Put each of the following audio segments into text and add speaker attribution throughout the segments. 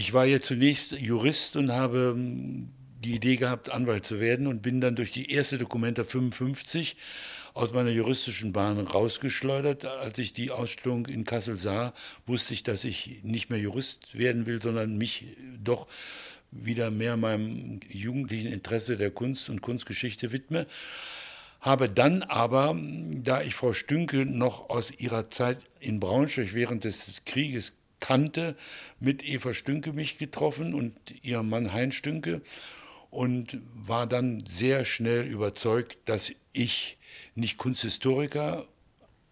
Speaker 1: Ich war ja zunächst Jurist und habe hm, die Idee gehabt, Anwalt zu werden und bin dann durch die erste Dokumenta 55 aus meiner juristischen Bahn rausgeschleudert. Als ich die Ausstellung in Kassel sah, wusste ich, dass ich nicht mehr Jurist werden will, sondern mich doch wieder mehr meinem jugendlichen Interesse der Kunst und Kunstgeschichte widme. Habe dann aber, da ich Frau Stünke noch aus ihrer Zeit in Braunschweig während des Krieges kannte, mit Eva Stünke mich getroffen und ihrem Mann Hein Stünke und war dann sehr schnell überzeugt, dass ich nicht Kunsthistoriker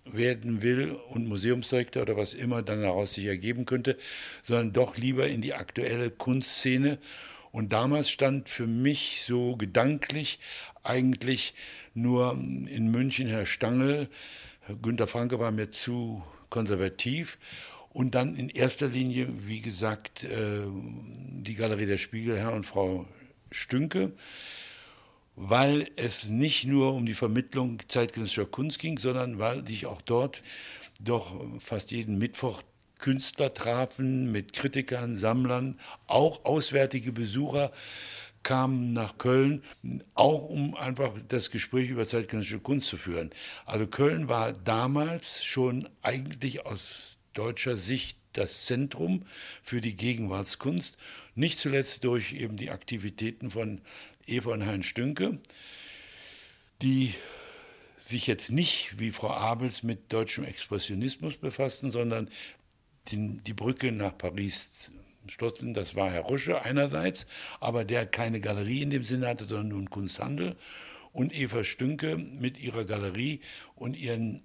Speaker 1: werden will und Museumsdirektor oder was immer dann daraus sich ergeben könnte, sondern doch lieber in die aktuelle Kunstszene. Und damals stand für mich so gedanklich eigentlich nur in München Herr Stangl, Günter Franke war mir zu konservativ und dann in erster Linie, wie gesagt, äh, die Galerie der Spiegel, Herr und Frau Stünke weil es nicht nur um die Vermittlung zeitgenössischer Kunst ging, sondern weil sich auch dort doch fast jeden Mittwoch Künstler trafen mit Kritikern, Sammlern, auch auswärtige Besucher kamen nach Köln, auch um einfach das Gespräch über zeitgenössische Kunst zu führen. Also Köln war damals schon eigentlich aus deutscher Sicht das Zentrum für die Gegenwartskunst, nicht zuletzt durch eben die Aktivitäten von Eva und Heinz Stünke, die sich jetzt nicht wie Frau Abels mit deutschem Expressionismus befassten, sondern die, die Brücke nach Paris schlossen. Das war Herr Rusche einerseits, aber der keine Galerie in dem Sinne hatte, sondern nun Kunsthandel. Und Eva Stünke mit ihrer Galerie und ihren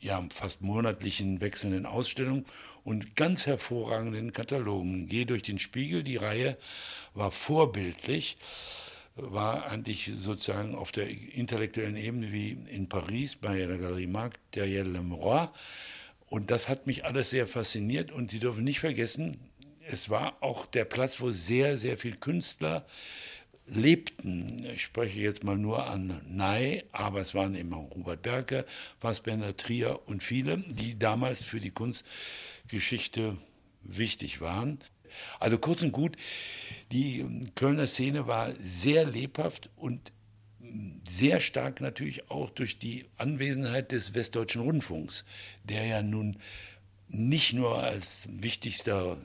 Speaker 1: ja, fast monatlichen wechselnden Ausstellungen und ganz hervorragenden Katalogen. Geh durch den Spiegel, die Reihe war vorbildlich, war eigentlich sozusagen auf der intellektuellen Ebene wie in Paris bei der Galerie Marc derrière le Miroir. Und das hat mich alles sehr fasziniert. Und Sie dürfen nicht vergessen, es war auch der Platz, wo sehr, sehr viele Künstler lebten. Ich spreche jetzt mal nur an Ney, aber es waren auch Robert Berke, Fassbender, Trier und viele, die damals für die Kunstgeschichte wichtig waren. Also kurz und gut, die Kölner Szene war sehr lebhaft und sehr stark natürlich auch durch die Anwesenheit des Westdeutschen Rundfunks, der ja nun nicht nur als wichtigster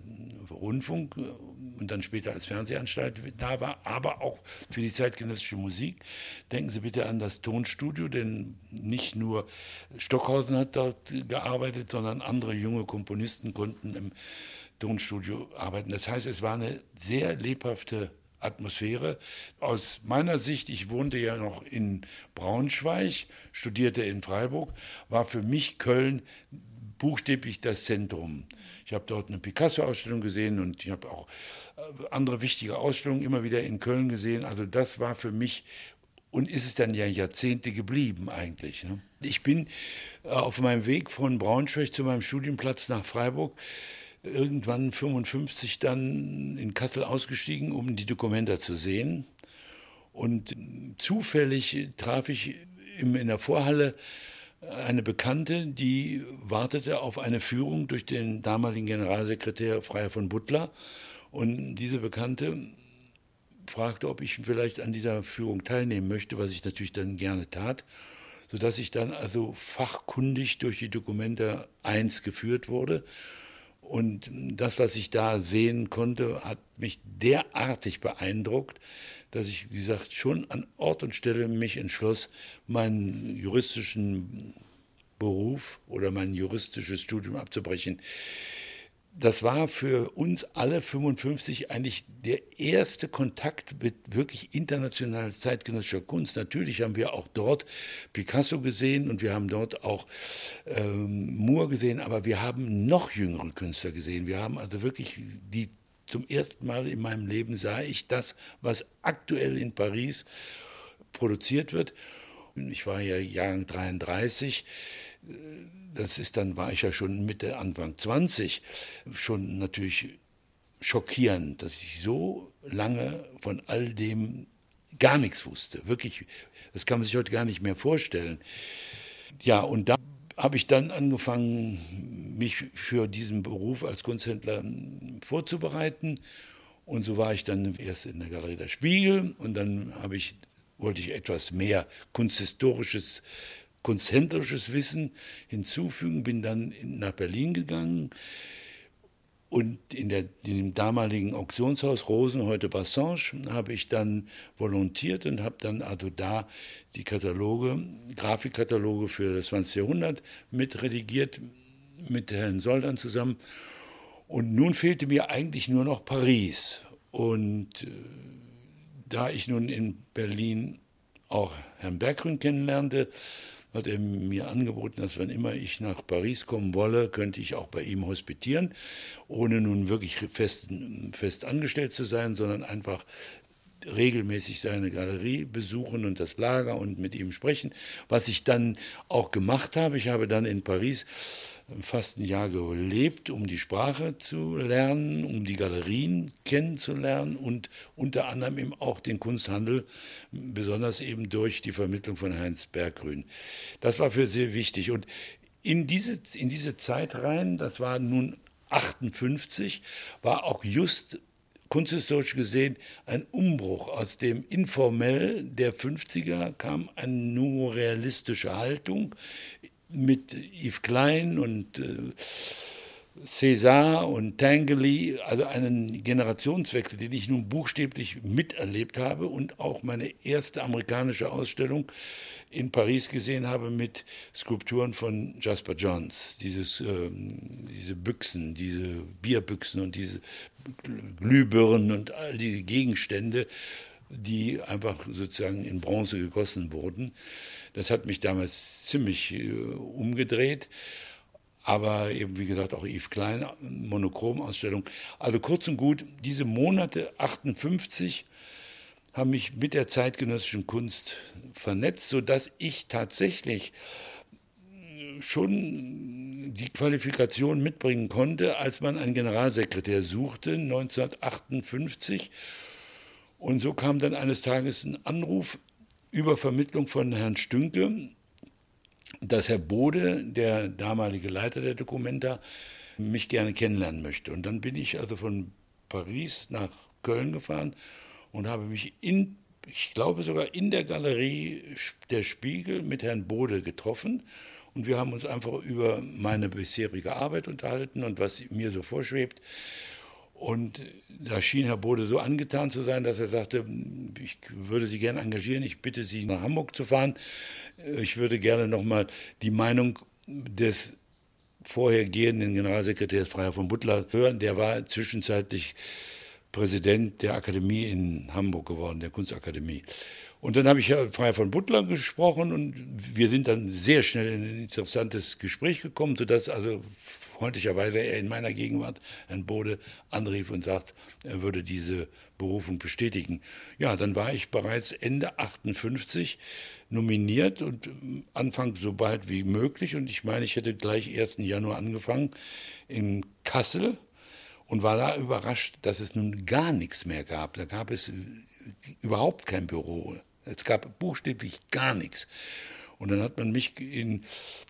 Speaker 1: Rundfunk und dann später als Fernsehanstalt da war, aber auch für die zeitgenössische Musik. Denken Sie bitte an das Tonstudio, denn nicht nur Stockhausen hat dort gearbeitet, sondern andere junge Komponisten konnten im Tonstudio arbeiten. Das heißt, es war eine sehr lebhafte Atmosphäre. Aus meiner Sicht, ich wohnte ja noch in Braunschweig, studierte in Freiburg, war für mich Köln buchstäblich das Zentrum. Ich habe dort eine Picasso-Ausstellung gesehen und ich habe auch äh, andere wichtige Ausstellungen immer wieder in Köln gesehen. Also das war für mich und ist es dann ja Jahrzehnte geblieben eigentlich. Ne? Ich bin äh, auf meinem Weg von Braunschweig zu meinem Studienplatz nach Freiburg irgendwann 55 dann in Kassel ausgestiegen, um die Dokumenta zu sehen. Und zufällig traf ich in der Vorhalle eine Bekannte, die wartete auf eine Führung durch den damaligen Generalsekretär Freier von Butler. Und diese Bekannte fragte, ob ich vielleicht an dieser Führung teilnehmen möchte, was ich natürlich dann gerne tat, sodass ich dann also fachkundig durch die Dokumente 1 geführt wurde. Und das, was ich da sehen konnte, hat mich derartig beeindruckt, dass ich, wie gesagt, schon an Ort und Stelle mich entschloss, meinen juristischen Beruf oder mein juristisches Studium abzubrechen. Das war für uns alle 55 eigentlich der erste Kontakt mit wirklich internationaler zeitgenössischer Kunst. Natürlich haben wir auch dort Picasso gesehen und wir haben dort auch ähm, Moore gesehen, aber wir haben noch jüngere Künstler gesehen. Wir haben also wirklich die zum ersten Mal in meinem Leben sah ich das, was aktuell in Paris produziert wird. Ich war ja Jahrgang 33. Das ist dann, war ich ja schon Mitte, Anfang 20. Schon natürlich schockierend, dass ich so lange von all dem gar nichts wusste. Wirklich, das kann man sich heute gar nicht mehr vorstellen. Ja, und da habe ich dann angefangen, mich für diesen Beruf als Kunsthändler vorzubereiten. Und so war ich dann erst in der Galerie der Spiegel und dann habe ich, wollte ich etwas mehr kunsthistorisches, kunsthändlerisches Wissen hinzufügen, bin dann nach Berlin gegangen und in, der, in dem damaligen Auktionshaus Rosen, heute Bassange, habe ich dann volontiert und habe dann also da die Kataloge, Grafikkataloge für das 20. Jahrhundert mit redigiert, mit Herrn Soldan zusammen. Und nun fehlte mir eigentlich nur noch Paris. Und äh, da ich nun in Berlin auch Herrn Berggrün kennenlernte, hat er mir angeboten, dass wenn immer ich nach Paris kommen wolle, könnte ich auch bei ihm hospitieren, ohne nun wirklich fest, fest angestellt zu sein, sondern einfach regelmäßig seine Galerie besuchen und das Lager und mit ihm sprechen, was ich dann auch gemacht habe. Ich habe dann in Paris fast ein Jahr gelebt, um die Sprache zu lernen, um die Galerien kennenzulernen und unter anderem eben auch den Kunsthandel, besonders eben durch die Vermittlung von Heinz Berggrün. Das war für sehr wichtig. Und in diese, in diese Zeit rein, das war nun 58, war auch just kunsthistorisch gesehen ein Umbruch. Aus dem informell der 50er kam eine nur realistische Haltung mit Yves Klein und äh, César und Tangley, also einen Generationswechsel, den ich nun buchstäblich miterlebt habe und auch meine erste amerikanische Ausstellung in Paris gesehen habe mit Skulpturen von Jasper Johns. Dieses, ähm, diese Büchsen, diese Bierbüchsen und diese Glühbirnen und all diese Gegenstände, die einfach sozusagen in Bronze gegossen wurden. Das hat mich damals ziemlich äh, umgedreht. Aber eben, wie gesagt, auch Yves Klein, Monochrom-Ausstellung. Also kurz und gut, diese Monate 58 haben mich mit der zeitgenössischen Kunst vernetzt, sodass ich tatsächlich schon die Qualifikation mitbringen konnte, als man einen Generalsekretär suchte, 1958. Und so kam dann eines Tages ein Anruf über Vermittlung von Herrn Stünke, dass Herr Bode, der damalige Leiter der Dokumenta, mich gerne kennenlernen möchte. Und dann bin ich also von Paris nach Köln gefahren und habe mich in, ich glaube sogar in der Galerie der Spiegel mit Herrn Bode getroffen. Und wir haben uns einfach über meine bisherige Arbeit unterhalten und was mir so vorschwebt. Und da schien Herr Bode so angetan zu sein, dass er sagte, ich würde Sie gerne engagieren, ich bitte Sie nach Hamburg zu fahren. Ich würde gerne nochmal die Meinung des vorhergehenden Generalsekretärs Freier von Butler hören. Der war zwischenzeitlich Präsident der Akademie in Hamburg geworden, der Kunstakademie. Und dann habe ich Freier von Butler gesprochen und wir sind dann sehr schnell in ein interessantes Gespräch gekommen, sodass also freundlicherweise er in meiner Gegenwart Herrn Bode anrief und sagt, er würde diese Berufung bestätigen. Ja, dann war ich bereits Ende 58 nominiert und Anfang so bald wie möglich. Und ich meine, ich hätte gleich 1. Januar angefangen in Kassel und war da überrascht, dass es nun gar nichts mehr gab. Da gab es überhaupt kein Büro. Es gab buchstäblich gar nichts. Und dann hat man mich in,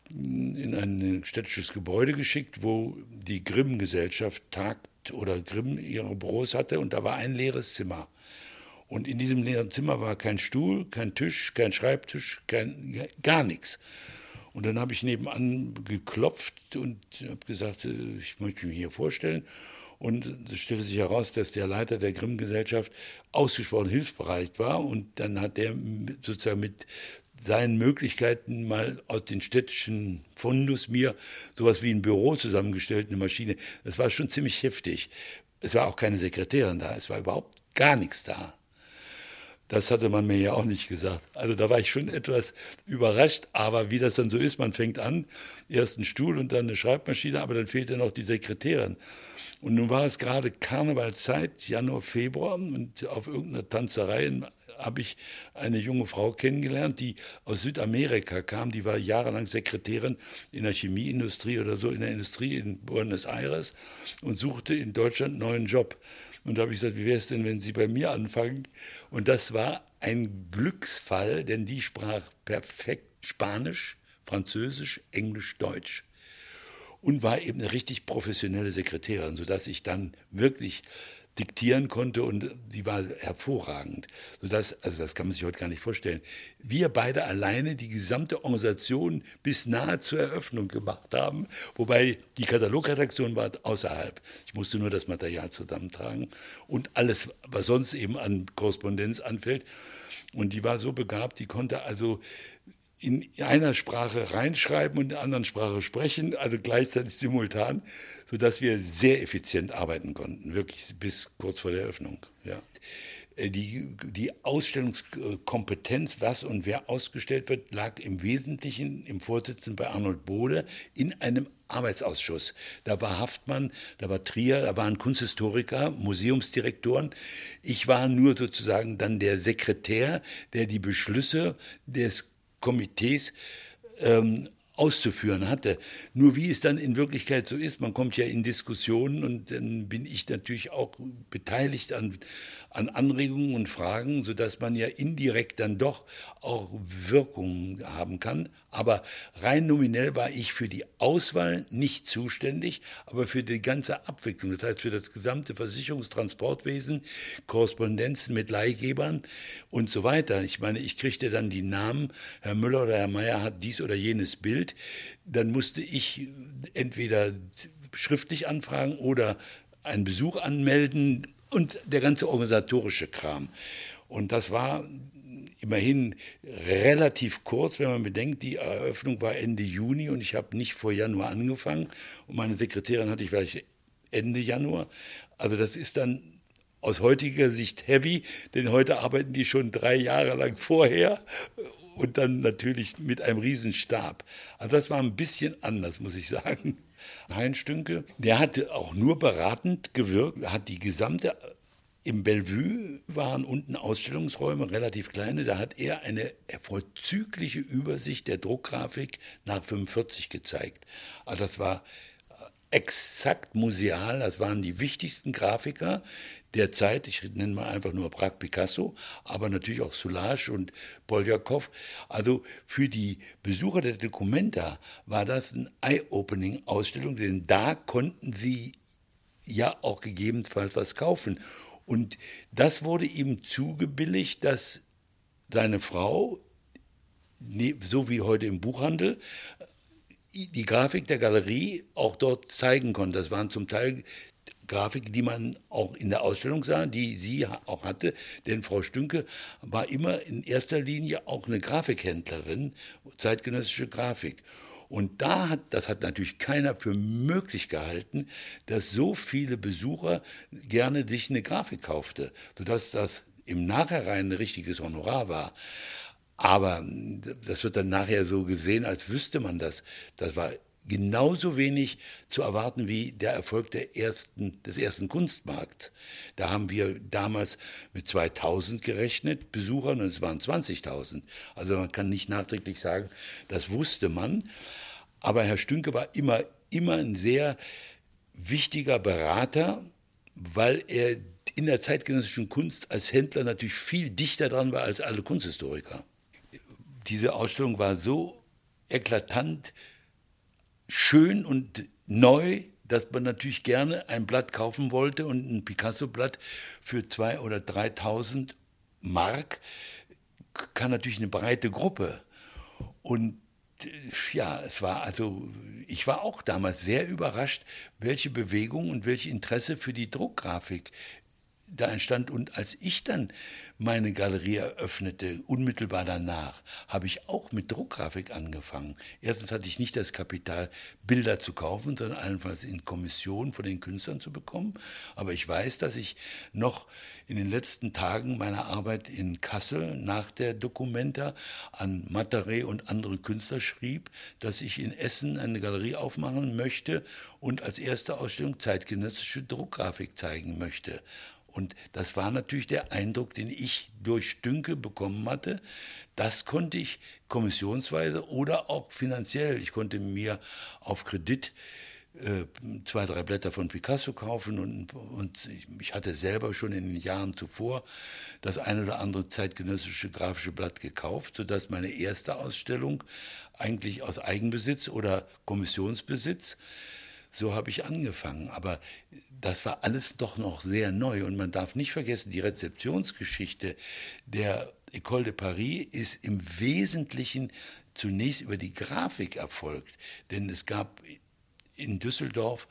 Speaker 1: in ein städtisches Gebäude geschickt, wo die Grimm-Gesellschaft tagt oder Grimm ihre Büros hatte und da war ein leeres Zimmer. Und in diesem leeren Zimmer war kein Stuhl, kein Tisch, kein Schreibtisch, kein, gar nichts. Und dann habe ich nebenan geklopft und habe gesagt, äh, ich möchte mich hier vorstellen. Und es stellte sich heraus, dass der Leiter der Grimm-Gesellschaft ausgesprochen hilfsbereit war. Und dann hat er sozusagen mit seinen Möglichkeiten mal aus den städtischen Fundus mir sowas wie ein Büro zusammengestellt, eine Maschine. Das war schon ziemlich heftig. Es war auch keine Sekretärin da, es war überhaupt gar nichts da. Das hatte man mir ja auch nicht gesagt. Also da war ich schon etwas überrascht, aber wie das dann so ist, man fängt an, erst einen Stuhl und dann eine Schreibmaschine, aber dann fehlt ja noch die Sekretärin. Und nun war es gerade Karnevalzeit, Januar, Februar, und auf irgendeiner Tanzerei in habe ich eine junge Frau kennengelernt, die aus Südamerika kam. Die war jahrelang Sekretärin in der Chemieindustrie oder so, in der Industrie in Buenos Aires und suchte in Deutschland einen neuen Job. Und da habe ich gesagt, wie wäre es denn, wenn Sie bei mir anfangen? Und das war ein Glücksfall, denn die sprach perfekt Spanisch, Französisch, Englisch, Deutsch. Und war eben eine richtig professionelle Sekretärin, sodass ich dann wirklich diktieren konnte und sie war hervorragend. Sodass, also das kann man sich heute gar nicht vorstellen. Wir beide alleine die gesamte Organisation bis nahe zur Eröffnung gemacht haben, wobei die Katalogredaktion war außerhalb. Ich musste nur das Material zusammentragen und alles, was sonst eben an Korrespondenz anfällt. Und die war so begabt, die konnte also in einer Sprache reinschreiben und in der anderen Sprache sprechen, also gleichzeitig simultan, sodass wir sehr effizient arbeiten konnten, wirklich bis kurz vor der Eröffnung. Ja. Äh, die, die Ausstellungskompetenz, was und wer ausgestellt wird, lag im Wesentlichen im Vorsitzenden bei Arnold Bode in einem Arbeitsausschuss. Da war Haftmann, da war Trier, da waren Kunsthistoriker, Museumsdirektoren. Ich war nur sozusagen dann der Sekretär, der die Beschlüsse des Komitees ähm, auszuführen hatte. Nur wie es dann in Wirklichkeit so ist, man kommt ja in Diskussionen und dann bin ich natürlich auch beteiligt an, an Anregungen und Fragen, sodass man ja indirekt dann doch auch Wirkungen haben kann. Aber rein nominell war ich für die Auswahl nicht zuständig, aber für die ganze Abwicklung, das heißt für das gesamte Versicherungstransportwesen, Korrespondenzen mit Leihgebern und so weiter. Ich meine, ich kriegte dann die Namen, Herr Müller oder Herr Meier hat dies oder jenes Bild. Dann musste ich entweder schriftlich anfragen oder einen Besuch anmelden und der ganze organisatorische Kram. Und das war immerhin relativ kurz, wenn man bedenkt, die Eröffnung war Ende Juni und ich habe nicht vor Januar angefangen und meine Sekretärin hatte ich vielleicht Ende Januar. Also das ist dann aus heutiger Sicht heavy, denn heute arbeiten die schon drei Jahre lang vorher und dann natürlich mit einem Riesenstab. Also das war ein bisschen anders, muss ich sagen. Heinz Stünke, der hatte auch nur beratend gewirkt, hat die gesamte im Bellevue waren unten Ausstellungsräume, relativ kleine. Da hat er eine vorzügliche Übersicht der Druckgrafik nach 45 gezeigt. Also das war exakt museal. Das waren die wichtigsten Grafiker der Zeit. Ich nenne mal einfach nur Prag Picasso, aber natürlich auch Soulage und Poljakov. Also für die Besucher der Documenta war das eine Eye-Opening-Ausstellung, denn da konnten sie ja auch gegebenenfalls was kaufen. Und das wurde ihm zugebilligt, dass seine Frau, so wie heute im Buchhandel, die Grafik der Galerie auch dort zeigen konnte. Das waren zum Teil Grafiken, die man auch in der Ausstellung sah, die sie auch hatte. Denn Frau Stünke war immer in erster Linie auch eine Grafikhändlerin, zeitgenössische Grafik. Und da hat, das hat natürlich keiner für möglich gehalten, dass so viele Besucher gerne sich eine Grafik kaufte, sodass das im Nachhinein ein richtiges Honorar war. Aber das wird dann nachher so gesehen, als wüsste man das. Das war genauso wenig zu erwarten wie der Erfolg der ersten, des ersten Kunstmarkts. Da haben wir damals mit 2000 gerechnet, Besuchern, und es waren 20.000. Also man kann nicht nachträglich sagen, das wusste man. Aber Herr Stünke war immer, immer ein sehr wichtiger Berater, weil er in der zeitgenössischen Kunst als Händler natürlich viel dichter dran war als alle Kunsthistoriker. Diese Ausstellung war so eklatant, schön und neu, dass man natürlich gerne ein Blatt kaufen wollte und ein Picasso-Blatt für 2.000 oder 3.000 Mark kann natürlich eine breite Gruppe. Und ja, es war also, ich war auch damals sehr überrascht, welche Bewegung und welche Interesse für die Druckgrafik da entstand. Und als ich dann meine Galerie eröffnete, unmittelbar danach, habe ich auch mit Druckgrafik angefangen. Erstens hatte ich nicht das Kapital, Bilder zu kaufen, sondern allenfalls in Kommission von den Künstlern zu bekommen. Aber ich weiß, dass ich noch in den letzten Tagen meiner Arbeit in Kassel nach der Documenta an Mataré und andere Künstler schrieb, dass ich in Essen eine Galerie aufmachen möchte und als erste Ausstellung zeitgenössische Druckgrafik zeigen möchte. Und das war natürlich der Eindruck, den ich durch Stünke bekommen hatte. Das konnte ich kommissionsweise oder auch finanziell, ich konnte mir auf Kredit äh, zwei, drei Blätter von Picasso kaufen und, und ich hatte selber schon in den Jahren zuvor das ein oder andere zeitgenössische grafische Blatt gekauft, sodass meine erste Ausstellung eigentlich aus Eigenbesitz oder Kommissionsbesitz, so habe ich angefangen. Aber das war alles doch noch sehr neu und man darf nicht vergessen, die Rezeptionsgeschichte der École de Paris ist im Wesentlichen zunächst über die Grafik erfolgt, denn es gab in Düsseldorf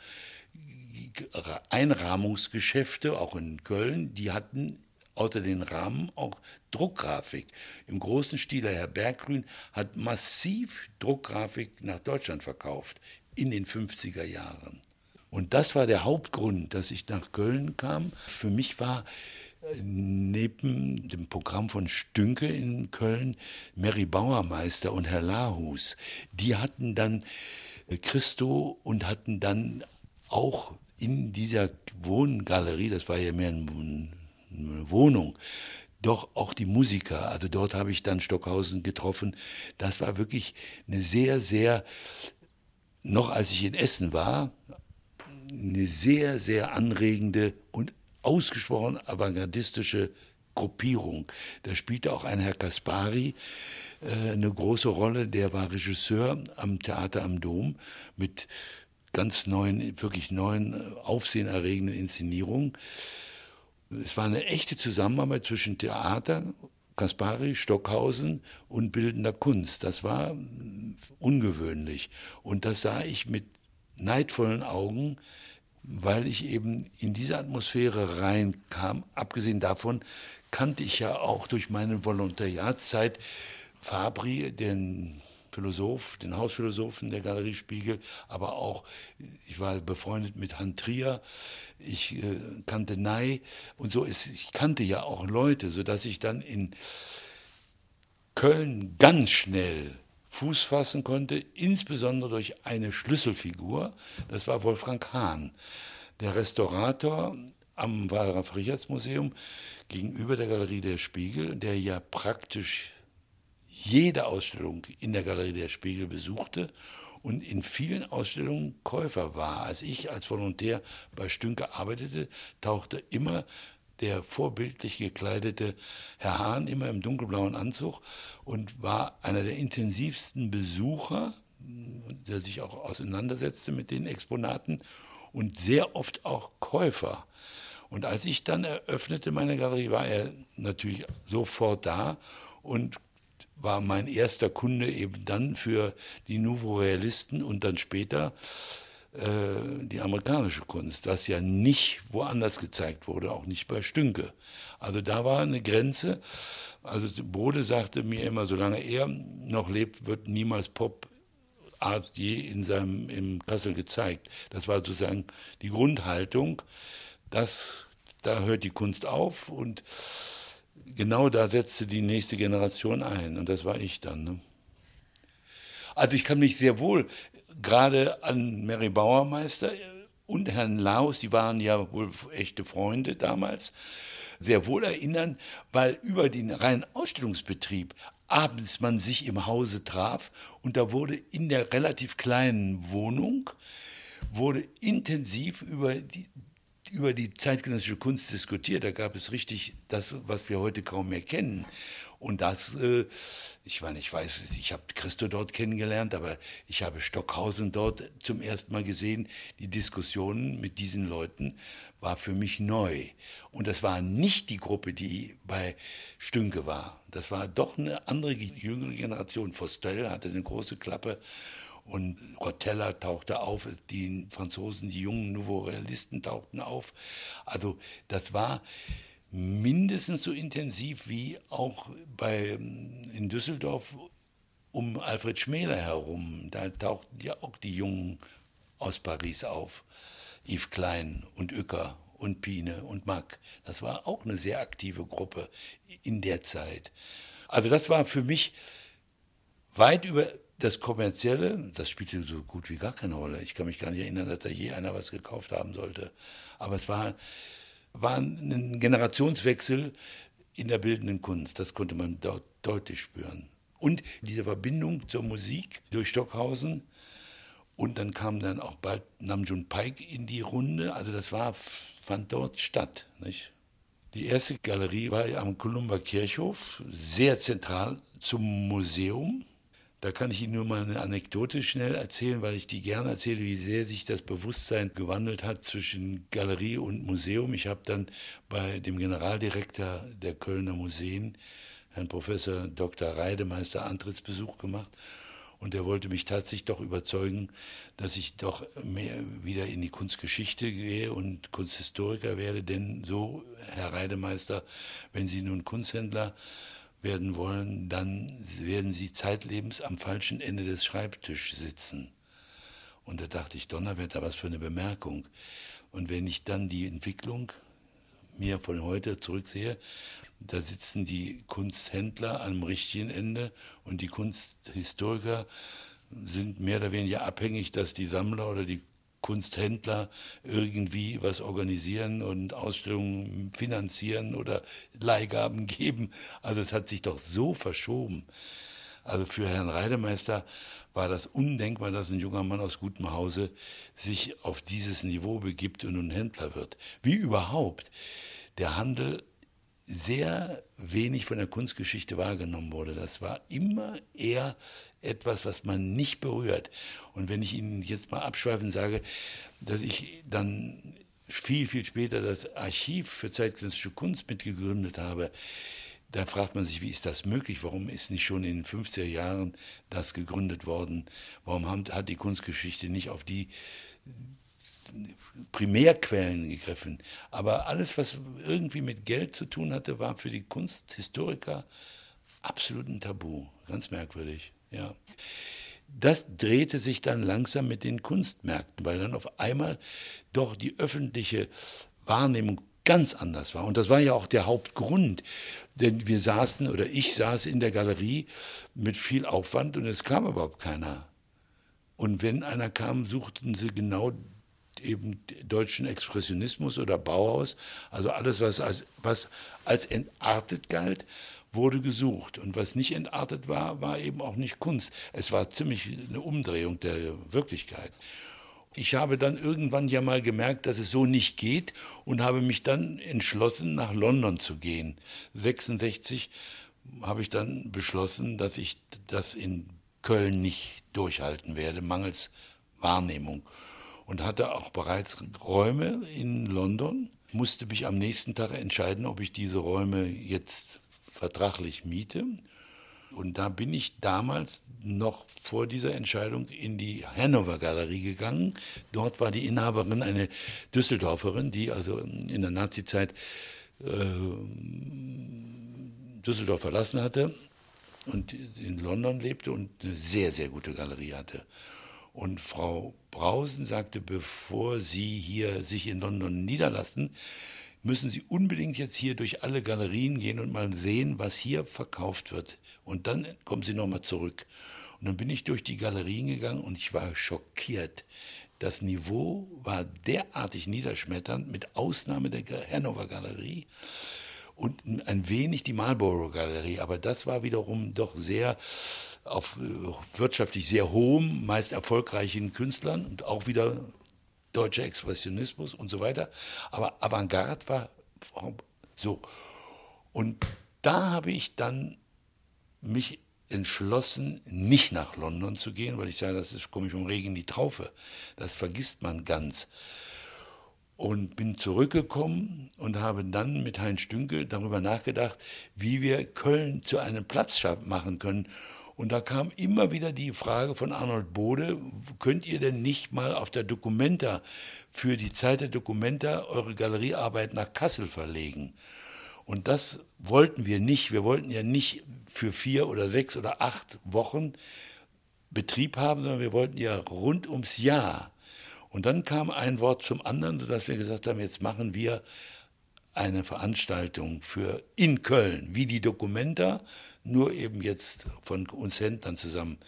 Speaker 1: Einrahmungsgeschäfte, auch in Köln, die hatten außer den Rahmen auch Druckgrafik. Im großen Stil, Herr Berggrün hat massiv Druckgrafik nach Deutschland verkauft in den 50er Jahren. Und das war der Hauptgrund, dass ich nach Köln kam. Für mich war äh, neben dem Programm von Stünke in Köln Mary Bauermeister und Herr Lahus, die hatten dann Christo und hatten dann auch in dieser Wohngalerie, das war ja mehr eine Wohnung, doch auch die Musiker. Also dort habe ich dann Stockhausen getroffen. Das war wirklich eine sehr, sehr, noch als ich in Essen war, eine sehr, sehr anregende und ausgesprochen avantgardistische Gruppierung. Da spielte auch ein Herr Kaspari, äh, eine große Rolle. Der war Regisseur am Theater am Dom mit ganz neuen, wirklich neuen, äh, aufsehenerregenden Inszenierungen. Es war eine echte Zusammenarbeit zwischen Theater, Kaspari, Stockhausen und bildender Kunst. Das war ungewöhnlich. Und das sah ich mit neidvollen Augen, weil ich eben in diese Atmosphäre reinkam. Abgesehen davon kannte ich ja auch durch meine Volontariatszeit Fabri, den Philosoph, den Hausphilosophen der Galerie Spiegel, aber auch, ich war befreundet mit Han Trier, ich äh, kannte Ney und so. Ist, ich kannte ja auch Leute, sodass ich dann in Köln ganz schnell Fuß fassen konnte, insbesondere durch eine Schlüsselfigur, das war Wolfgang Hahn, der Restaurator am Weiherer Friedrichsmuseum gegenüber der Galerie der Spiegel, der ja praktisch jede Ausstellung in der Galerie der Spiegel besuchte und in vielen Ausstellungen Käufer war. Als ich als Volontär bei Stünke arbeitete, tauchte immer der vorbildlich gekleidete Herr Hahn, immer im dunkelblauen Anzug und war einer der intensivsten Besucher, der sich auch auseinandersetzte mit den Exponaten und sehr oft auch Käufer. Und als ich dann eröffnete meine Galerie, war er natürlich sofort da und war mein erster Kunde eben dann für die Nouveau Realisten und dann später äh, die amerikanische Kunst, was ja nicht woanders gezeigt wurde, auch nicht bei Stünke. Also da war eine Grenze. Also Bode sagte mir immer, solange er noch lebt, wird niemals Pop Art je in seinem im Kassel gezeigt. Das war sozusagen die Grundhaltung. Das, da hört die Kunst auf und genau da setzte die nächste Generation ein und das war ich dann. Ne? Also ich kann mich sehr wohl gerade an Mary Bauermeister und Herrn Laus, die waren ja wohl echte Freunde damals, sehr wohl erinnern, weil über den reinen Ausstellungsbetrieb abends man sich im Hause traf und da wurde in der relativ kleinen Wohnung wurde intensiv über die über die zeitgenössische Kunst diskutiert. Da gab es richtig das, was wir heute kaum mehr kennen. Und das, äh, ich meine, ich weiß, ich habe Christo dort kennengelernt, aber ich habe Stockhausen dort zum ersten Mal gesehen. Die Diskussionen mit diesen Leuten war für mich neu. Und das war nicht die Gruppe, die bei Stünke war. Das war doch eine andere, jüngere Generation. Vostell hatte eine große Klappe und Rotella tauchte auf, die Franzosen, die jungen Nouveau Realisten tauchten auf. Also das war mindestens so intensiv wie auch bei, in Düsseldorf um Alfred Schmäler herum. Da tauchten ja auch die Jungen aus Paris auf. Yves Klein und Uecker und Pine und Mack. Das war auch eine sehr aktive Gruppe in der Zeit. Also das war für mich weit über das Kommerzielle, das spielte so gut wie gar keine Rolle. Ich kann mich gar nicht erinnern, dass da je einer was gekauft haben sollte. Aber es war, war ein Generationswechsel in der bildenden Kunst. Das konnte man dort deutlich spüren. Und diese Verbindung zur Musik durch Stockhausen Und dann kam dann auch bald Namjoon Paik in die Runde. Also das war, fand dort statt. Nicht? Die erste Galerie war am Kolumba Kirchhof, sehr zentral zum Museum. Da kann ich Ihnen nur mal eine Anekdote schnell erzählen, weil ich die gerne erzähle, wie sehr sich das Bewusstsein gewandelt hat zwischen Galerie und Museum. Ich habe dann bei dem Generaldirektor der Kölner Museen, Herrn Professor Dr. Reidemeister, Antrittsbesuch gemacht. Und er wollte mich tatsächlich doch überzeugen, dass ich doch mehr wieder in die Kunstgeschichte gehe und Kunsthistoriker werde. Denn so, Herr Reidemeister, wenn Sie nun Kunsthändler werden wollen, dann werden sie zeitlebens am falschen Ende des Schreibtisches sitzen. Und da dachte ich, Donnerwetter, was für eine Bemerkung. Und wenn ich dann die Entwicklung mir von heute zurücksehe, da sitzen die Kunsthändler am richtigen Ende und die Kunsthistoriker sind mehr oder weniger abhängig, dass die Sammler oder die Kunsthändler irgendwie was organisieren und Ausstellungen finanzieren oder Leihgaben geben. Also es hat sich doch so verschoben. Also für Herrn Reidemeister war das undenkbar, dass ein junger Mann aus gutem Hause sich auf dieses Niveau begibt und ein Händler wird. Wie überhaupt der Handel sehr wenig von der Kunstgeschichte wahrgenommen wurde. Das war immer eher etwas, was man nicht berührt. Und wenn ich Ihnen jetzt mal abschweifend sage, dass ich dann viel, viel später das Archiv für zeitgenössische Kunst mitgegründet habe, da fragt man sich, wie ist das möglich? Warum ist nicht schon in den 50er Jahren das gegründet worden? Warum hat die Kunstgeschichte nicht auf die Primärquellen gegriffen? Aber alles, was irgendwie mit Geld zu tun hatte, war für die Kunsthistoriker absolut ein Tabu. Ganz merkwürdig. Ja. Das drehte sich dann langsam mit den Kunstmärkten, weil dann auf einmal doch die öffentliche Wahrnehmung ganz anders war. Und das war ja auch der Hauptgrund. Denn wir saßen oder ich saß in der Galerie mit viel Aufwand und es kam überhaupt keiner. Und wenn einer kam, suchten sie genau eben deutschen Expressionismus oder Bauhaus, also alles, was als, was als entartet galt wurde gesucht. Und was nicht entartet war, war eben auch nicht Kunst. Es war ziemlich eine Umdrehung der Wirklichkeit. Ich habe dann irgendwann ja mal gemerkt, dass es so nicht geht und habe mich dann entschlossen, nach London zu gehen. 66 habe ich dann beschlossen, dass ich das in Köln nicht durchhalten werde, mangels Wahrnehmung. Und hatte auch bereits Räume in London, musste mich am nächsten Tag entscheiden, ob ich diese Räume jetzt vertraglich miete. Und da bin ich damals noch vor dieser Entscheidung in die Hannover Galerie gegangen. Dort war die Inhaberin eine Düsseldorferin, die also in der Nazizeit äh, Düsseldorf verlassen hatte und in London lebte und eine sehr, sehr gute Galerie hatte. Und Frau Brausen sagte, bevor Sie hier sich in London niederlassen, müssen Sie unbedingt jetzt hier durch alle Galerien gehen und mal sehen, was hier verkauft wird. Und dann kommen Sie nochmal zurück. Und dann bin ich durch die Galerien gegangen und ich war schockiert. Das Niveau war derartig niederschmetternd, mit Ausnahme der Hannover Galerie und ein wenig die Marlborough Galerie. Aber das war wiederum doch sehr auf äh, wirtschaftlich sehr hohem, meist erfolgreichen Künstlern und auch wieder deutscher Expressionismus und so weiter. Aber Avantgarde war so. Und da habe ich dann mich entschlossen, nicht nach London zu gehen, weil ich sage, das ist, komme ich vom Regen in die Traufe. Das vergisst man ganz. Und bin zurückgekommen und habe dann mit Heinz Stünkel darüber nachgedacht, wie wir Köln zu einem Platz machen können, und da kam immer wieder die Frage von Arnold Bode, könnt ihr denn nicht mal auf der Documenta für die Zeit der Documenta eure Galeriearbeit nach Kassel verlegen? Und das wollten wir nicht. Wir wollten ja nicht für vier oder sechs oder acht Wochen Betrieb haben, sondern wir wollten ja rund ums Jahr. Und dann kam ein Wort zum anderen, sodass wir gesagt haben, jetzt machen wir eine Veranstaltung für in Köln, wie die Documenta, nur eben jetzt von uns Händlern zusammen.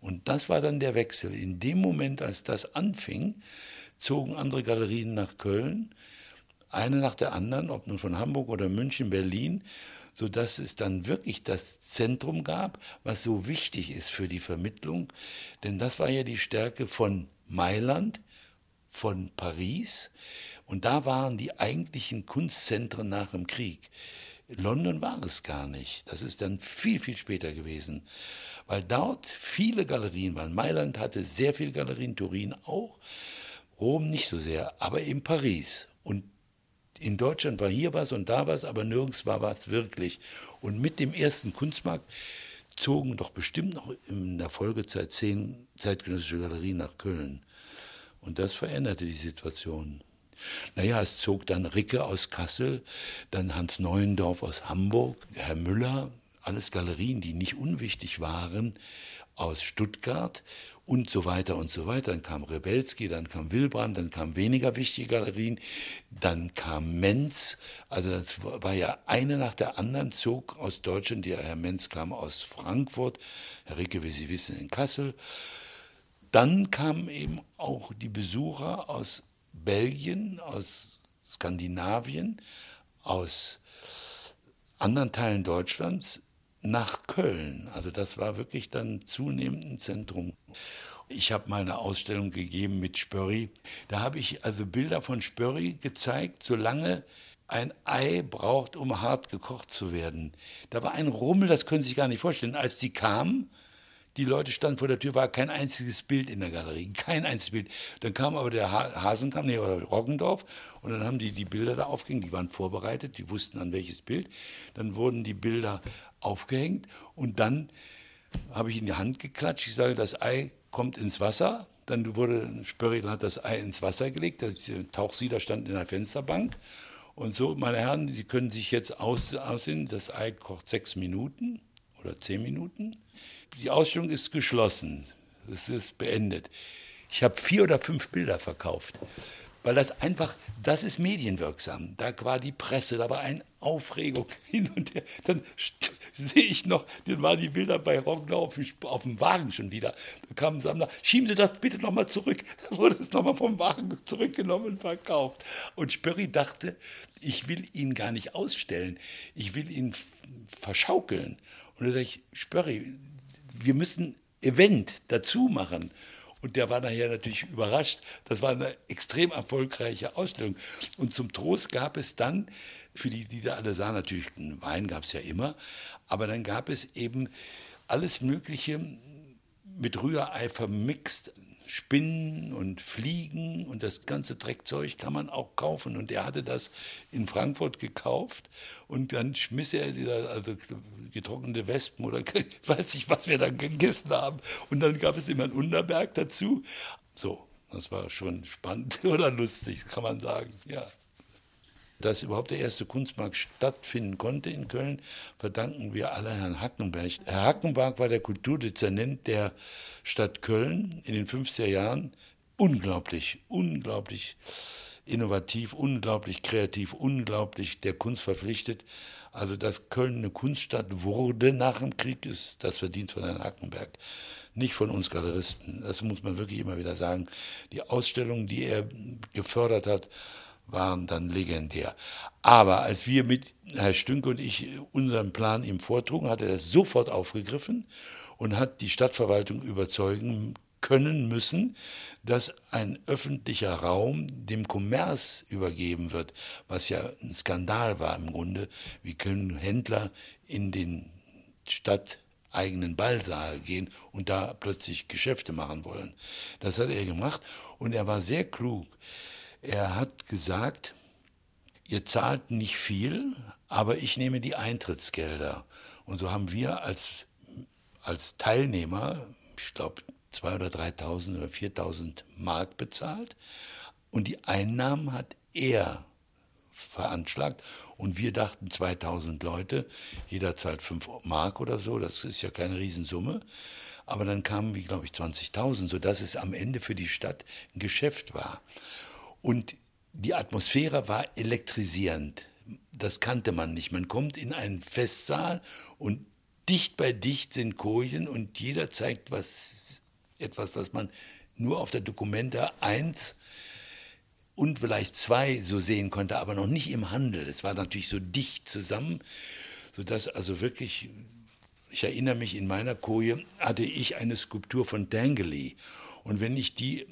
Speaker 1: Und das war dann der Wechsel. In dem Moment, als das anfing, zogen andere Galerien nach Köln, eine nach der anderen, ob nun von Hamburg oder München, Berlin, sodass es dann wirklich das Zentrum gab, was so wichtig ist für die Vermittlung. Denn das war ja die Stärke von Mailand, von Paris. Und da waren die eigentlichen Kunstzentren nach dem Krieg. London war es gar nicht. Das ist dann viel, viel später gewesen, weil dort viele Galerien waren. Mailand hatte sehr viele Galerien, Turin auch, Rom nicht so sehr, aber eben Paris. Und in Deutschland war hier was und da was, aber nirgends war was wirklich. Und mit dem ersten Kunstmarkt zogen doch bestimmt noch in der Folgezeit zehn zeitgenössische Galerien nach Köln. Und das veränderte die Situation. Naja, es zog dann Ricke aus Kassel, dann Hans Neuendorf aus Hamburg, Herr Müller, alles Galerien, die nicht unwichtig waren, aus Stuttgart und so weiter und so weiter. Dann kam Rebelski, dann kam Wilbrand, dann kamen weniger wichtige Galerien, dann kam Menz. Also das war ja eine nach der anderen zog aus Deutschland. Der Herr Menz kam aus Frankfurt, Herr Ricke, wie Sie wissen, in Kassel. Dann kamen eben auch die Besucher aus Belgien, aus Skandinavien, aus anderen Teilen Deutschlands nach Köln. Also das war wirklich dann zunehmend ein Zentrum. Ich habe mal eine Ausstellung gegeben mit Spörri. Da habe ich also Bilder von Spörri gezeigt, solange ein Ei braucht, um hart gekocht zu werden. Da war ein Rummel, das können Sie sich gar nicht vorstellen. Als die kamen, die Leute standen vor der Tür, war kein einziges Bild in der Galerie, kein einziges Bild. Dann kam aber der Hasenkamp, nee, oder Roggendorf, und dann haben die die Bilder da aufgehängt, die waren vorbereitet, die wussten an welches Bild. Dann wurden die Bilder aufgehängt und dann habe ich in die Hand geklatscht, ich sage, das Ei kommt ins Wasser. Dann wurde Spörri hat das Ei ins Wasser gelegt, der Tauchsieder stand in der Fensterbank. Und so, meine Herren, Sie können sich jetzt aussehen, das Ei kocht sechs Minuten oder zehn Minuten die Ausstellung ist geschlossen. Es ist beendet. Ich habe vier oder fünf Bilder verkauft, weil das einfach, das ist medienwirksam. Da war die Presse, da war eine Aufregung hin und her. Dann sehe ich noch, dann waren die Bilder bei Rogner auf, auf, dem Wagen schon wieder. Da kam ein Sammler, schieben Sie das bitte nochmal zurück. Da wurde es nochmal vom Wagen zurückgenommen und verkauft. Und Spörri dachte, ich will ihn gar nicht ausstellen, ich will ihn verschaukeln. Und da sage ich, Spörri, wir müssen Event dazu machen. Und der war nachher natürlich überrascht. Das war eine extrem erfolgreiche Ausstellung. Und zum Trost gab es dann, für die, die da alle sahen, natürlich einen Wein gab es ja immer, aber dann gab es eben alles Mögliche mit Rührei vermixt, Spinnen und Fliegen und das ganze Dreckzeug kann man auch kaufen. Und er hatte das in Frankfurt gekauft und dann schmiss er da, also getrocknete Wespen oder weiß ich, was wir dann gegessen haben. Und dann gab es immer einen Unterberg dazu. So, das war schon spannend oder lustig, kann man sagen, ja. Dass überhaupt der erste Kunstmarkt stattfinden konnte in Köln, verdanken wir alle Herrn Hackenberg. Herr Hackenberg war der Kulturdezernent der Stadt Köln in den 50er Jahren. Unglaublich, unglaublich innovativ, unglaublich kreativ, unglaublich der Kunst verpflichtet. Also, dass Köln eine Kunststadt wurde nach dem Krieg, ist das Verdienst von Herrn Hackenberg, nicht von uns Galeristen. Das muss man wirklich immer wieder sagen. Die Ausstellungen, die er gefördert hat, waren dann legendär. Aber als wir mit Herr Stünke und ich unseren Plan ihm vortrugen, hat er das sofort aufgegriffen und hat die Stadtverwaltung überzeugen können müssen, dass ein öffentlicher Raum dem Kommerz übergeben wird, was ja ein Skandal war im Grunde. Wie können Händler in den stadteigenen Ballsaal gehen und da plötzlich Geschäfte machen wollen? Das hat er gemacht und er war sehr klug. Er hat gesagt, ihr zahlt nicht viel, aber ich nehme die Eintrittsgelder. Und so haben wir als, als Teilnehmer, ich glaube, 2.000 oder 3.000 oder 4.000 Mark bezahlt. Und die Einnahmen hat er veranschlagt. Und wir dachten 2000 Leute, jeder zahlt 5 Mark oder so, das ist ja keine Riesensumme. Aber dann kamen, wie glaube ich, 20.000, sodass es am Ende für die Stadt ein Geschäft war. Und die Atmosphäre war elektrisierend. Das kannte man nicht. Man kommt in einen Festsaal und dicht bei dicht sind Kojen und jeder zeigt was, etwas, was man nur auf der Dokumenta 1 und vielleicht 2 so sehen konnte, aber noch nicht im Handel. Es war natürlich so dicht zusammen, sodass also wirklich, ich erinnere mich, in meiner Koje hatte ich eine Skulptur von Dangely. Und wenn ich die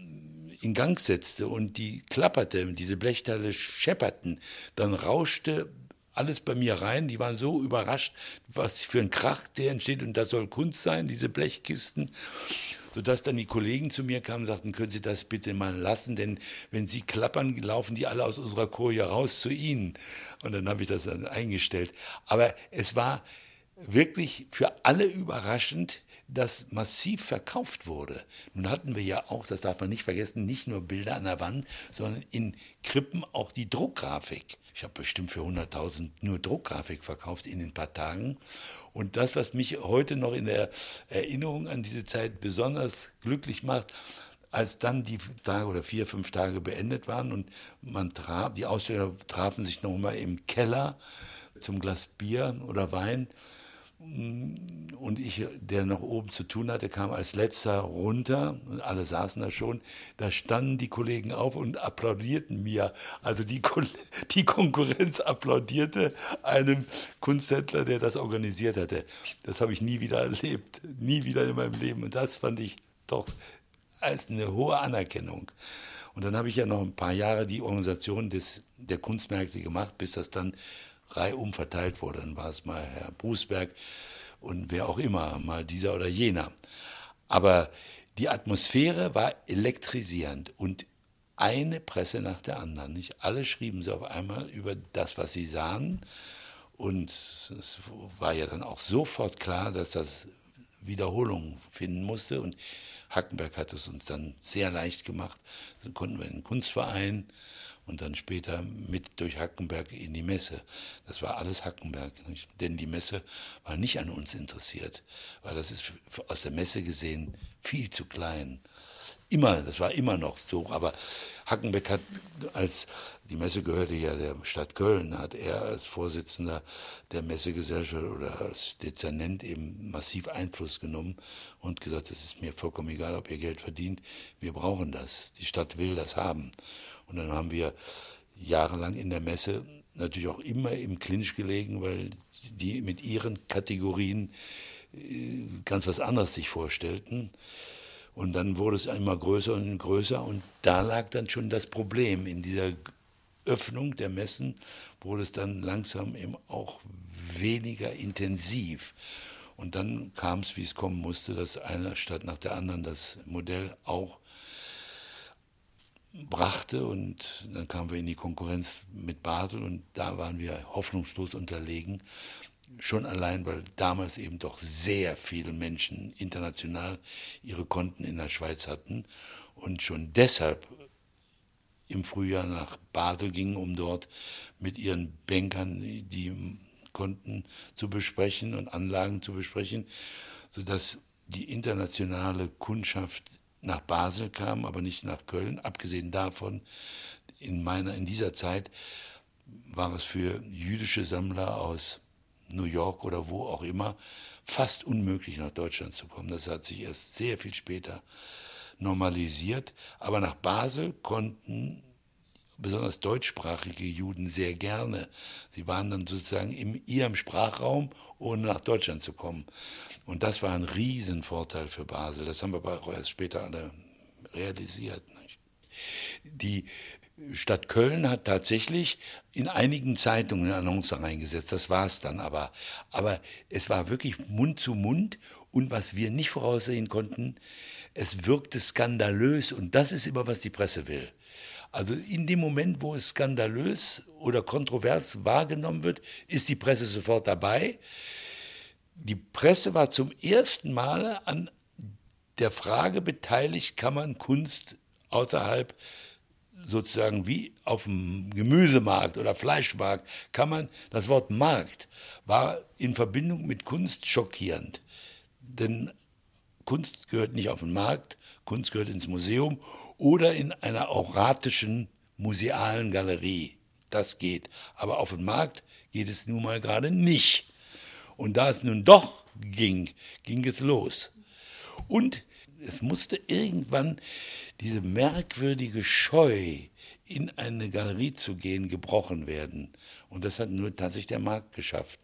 Speaker 1: in Gang setzte und die klapperte, diese Blechteile schepperten, dann rauschte alles bei mir rein. Die waren so überrascht, was für ein Krach der entsteht und das soll Kunst sein, diese Blechkisten. Sodass dann die Kollegen zu mir kamen und sagten, können Sie das bitte mal lassen, denn wenn Sie klappern, laufen die alle aus unserer Koje raus zu Ihnen. Und dann habe ich das dann eingestellt. Aber es war wirklich für alle überraschend, das massiv verkauft wurde. Nun hatten wir ja auch, das darf man nicht vergessen, nicht nur Bilder an der Wand, sondern in Krippen auch die Druckgrafik. Ich habe bestimmt für 100.000 nur Druckgrafik verkauft in ein paar Tagen. Und das, was mich heute noch in der Erinnerung an diese Zeit besonders glücklich macht, als dann die Tage oder vier, fünf Tage beendet waren und man traf, die Aussteller trafen sich nochmal im Keller zum Glas Bier oder Wein und ich, der noch oben zu tun hatte, kam als letzter runter. Und alle saßen da schon. Da standen die Kollegen auf und applaudierten mir. Also die, die Konkurrenz applaudierte einem Kunsthändler, der das organisiert hatte. Das habe ich nie wieder erlebt. Nie wieder in meinem Leben. Und das fand ich doch als eine hohe Anerkennung. Und dann habe ich ja noch ein paar Jahre die Organisation des, der Kunstmärkte gemacht, bis das dann reihum verteilt wurde. Dann war es mal Herr Brusberg und wer auch immer, mal dieser oder jener. Aber die Atmosphäre war elektrisierend und eine Presse nach der anderen. Nicht alle schrieben sie auf einmal über das, was sie sahen. Und es war ja dann auch sofort klar, dass das Wiederholung finden musste. Und Hackenberg hat es uns dann sehr leicht gemacht. Dann konnten wir in den Kunstverein und dann später mit durch Hackenberg in die Messe. Das war alles Hackenberg, nicht? denn die Messe war nicht an uns interessiert, weil das ist aus der Messe gesehen viel zu klein. Immer, das war immer noch so, aber Hackenbeck hat, als die Messe gehörte ja der Stadt Köln, hat er als Vorsitzender der Messegesellschaft oder als Dezernent eben massiv Einfluss genommen und gesagt, es ist mir vollkommen egal, ob ihr Geld verdient, wir brauchen das, die Stadt will das haben. Und dann haben wir jahrelang in der Messe natürlich auch immer im Clinch gelegen, weil die mit ihren Kategorien äh, ganz was anderes sich vorstellten. Und dann wurde es immer größer und größer und da lag dann schon das Problem. In dieser Öffnung der Messen wurde es dann langsam eben auch weniger intensiv. Und dann kam es, wie es kommen musste, dass eine Stadt nach der anderen das Modell auch brachte und dann kamen wir in die Konkurrenz mit Basel und da waren wir hoffnungslos unterlegen. Schon allein, weil damals eben doch sehr viele Menschen international ihre Konten in der Schweiz hatten und schon deshalb im Frühjahr nach Basel gingen, um dort mit ihren Bankern die Konten zu besprechen und Anlagen zu besprechen, sodass die internationale Kundschaft nach Basel kam, aber nicht nach Köln. Abgesehen davon, in, meiner, in dieser Zeit war es für jüdische Sammler aus New York oder wo auch immer fast unmöglich, nach Deutschland zu kommen. Das hat sich erst sehr viel später normalisiert. Aber nach Basel konnten besonders deutschsprachige Juden sehr gerne. Sie waren dann sozusagen in ihrem Sprachraum, ohne nach Deutschland zu kommen. Und das war ein Riesenvorteil für Basel. Das haben wir aber auch erst später alle realisiert. Nicht? Die Stadt Köln hat tatsächlich in einigen Zeitungen eine Annonce reingesetzt, das war es dann aber. Aber es war wirklich Mund zu Mund und was wir nicht voraussehen konnten, es wirkte skandalös und das ist immer, was die Presse will. Also in dem Moment, wo es skandalös oder kontrovers wahrgenommen wird, ist die Presse sofort dabei. Die Presse war zum ersten Mal an der Frage beteiligt, kann man Kunst außerhalb sozusagen wie auf dem Gemüsemarkt oder Fleischmarkt, kann man, das Wort Markt war in Verbindung mit Kunst schockierend. Denn Kunst gehört nicht auf den Markt, Kunst gehört ins Museum oder in einer auratischen musealen Galerie. Das geht. Aber auf dem Markt geht es nun mal gerade nicht. Und da es nun doch ging, ging es los. Und es musste irgendwann diese merkwürdige Scheu, in eine Galerie zu gehen, gebrochen werden. Und das hat nur tatsächlich der Markt geschafft.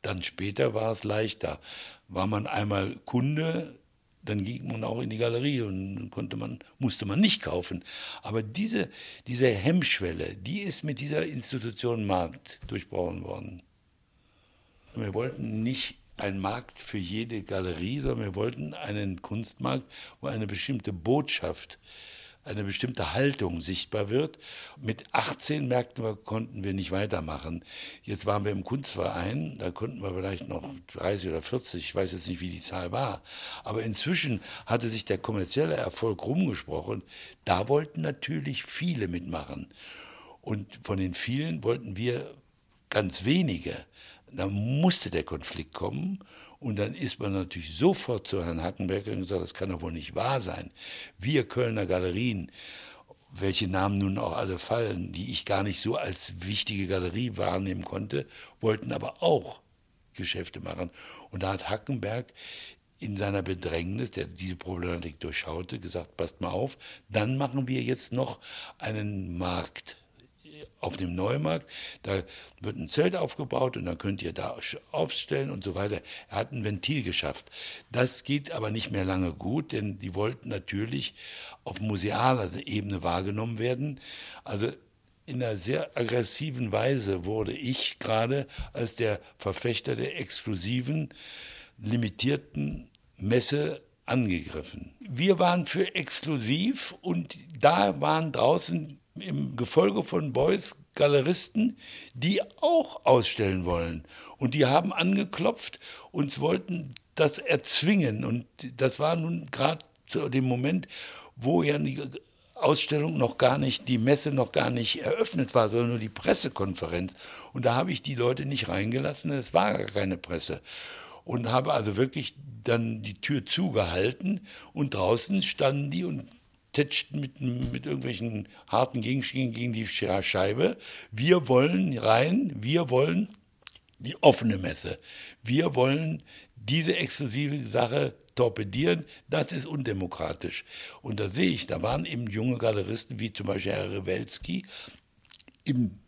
Speaker 1: Dann später war es leichter. War man einmal Kunde dann ging man auch in die Galerie und konnte man, musste man nicht kaufen. Aber diese, diese Hemmschwelle, die ist mit dieser Institution Markt durchbrochen worden. Wir wollten nicht einen Markt für jede Galerie, sondern wir wollten einen Kunstmarkt, wo eine bestimmte Botschaft eine bestimmte Haltung sichtbar wird. Mit 18 merkten wir, konnten wir nicht weitermachen. Jetzt waren wir im Kunstverein, da konnten wir vielleicht noch 30 oder 40, ich weiß jetzt nicht, wie die Zahl war. Aber inzwischen hatte sich der kommerzielle Erfolg rumgesprochen. Da wollten natürlich viele mitmachen. Und von den vielen wollten wir ganz wenige. Da musste der Konflikt kommen. Und dann ist man natürlich sofort zu Herrn Hackenberger und gesagt, das kann doch wohl nicht wahr sein. Wir Kölner Galerien, welche Namen nun auch alle fallen, die ich gar nicht so als wichtige Galerie wahrnehmen konnte, wollten aber auch Geschäfte machen. Und da hat Hackenberg in seiner Bedrängnis, der diese Problematik durchschaute, gesagt, passt mal auf, dann machen wir jetzt noch einen Markt auf dem Neumarkt. Da wird ein Zelt aufgebaut und dann könnt ihr da aufstellen und so weiter. Er hat ein Ventil geschafft. Das geht aber nicht mehr lange gut, denn die wollten natürlich auf musealer Ebene wahrgenommen werden. Also in einer sehr aggressiven Weise wurde ich gerade als der Verfechter der exklusiven, limitierten Messe angegriffen. Wir waren für exklusiv und da waren draußen im Gefolge von Beuys Galeristen, die auch ausstellen wollen. Und die haben angeklopft und wollten das erzwingen. Und das war nun gerade zu dem Moment, wo ja die Ausstellung noch gar nicht, die Messe noch gar nicht eröffnet war, sondern nur die Pressekonferenz. Und da habe ich die Leute nicht reingelassen, es war gar keine Presse. Und habe also wirklich dann die Tür zugehalten und draußen standen die und tätschten mit, mit irgendwelchen harten Gegenständen gegen die Scheibe. Wir wollen rein, wir wollen die offene Messe. Wir wollen diese exklusive Sache torpedieren, das ist undemokratisch. Und da sehe ich, da waren eben junge Galeristen wie zum Beispiel Herr Rewelski im,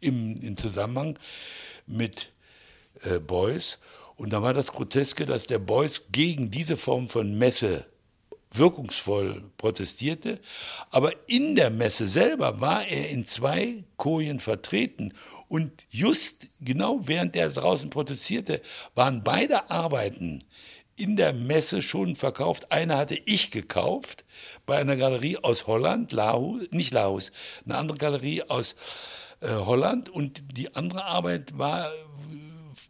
Speaker 1: im, im Zusammenhang mit äh, Beuys. Und da war das Groteske, dass der Beuys gegen diese Form von Messe wirkungsvoll protestierte, aber in der Messe selber war er in zwei Kojen vertreten. Und just genau während er draußen protestierte, waren beide Arbeiten in der Messe schon verkauft. Eine hatte ich gekauft bei einer Galerie aus Holland, Lahus, nicht Lahus, eine andere Galerie aus äh, Holland. Und die andere Arbeit war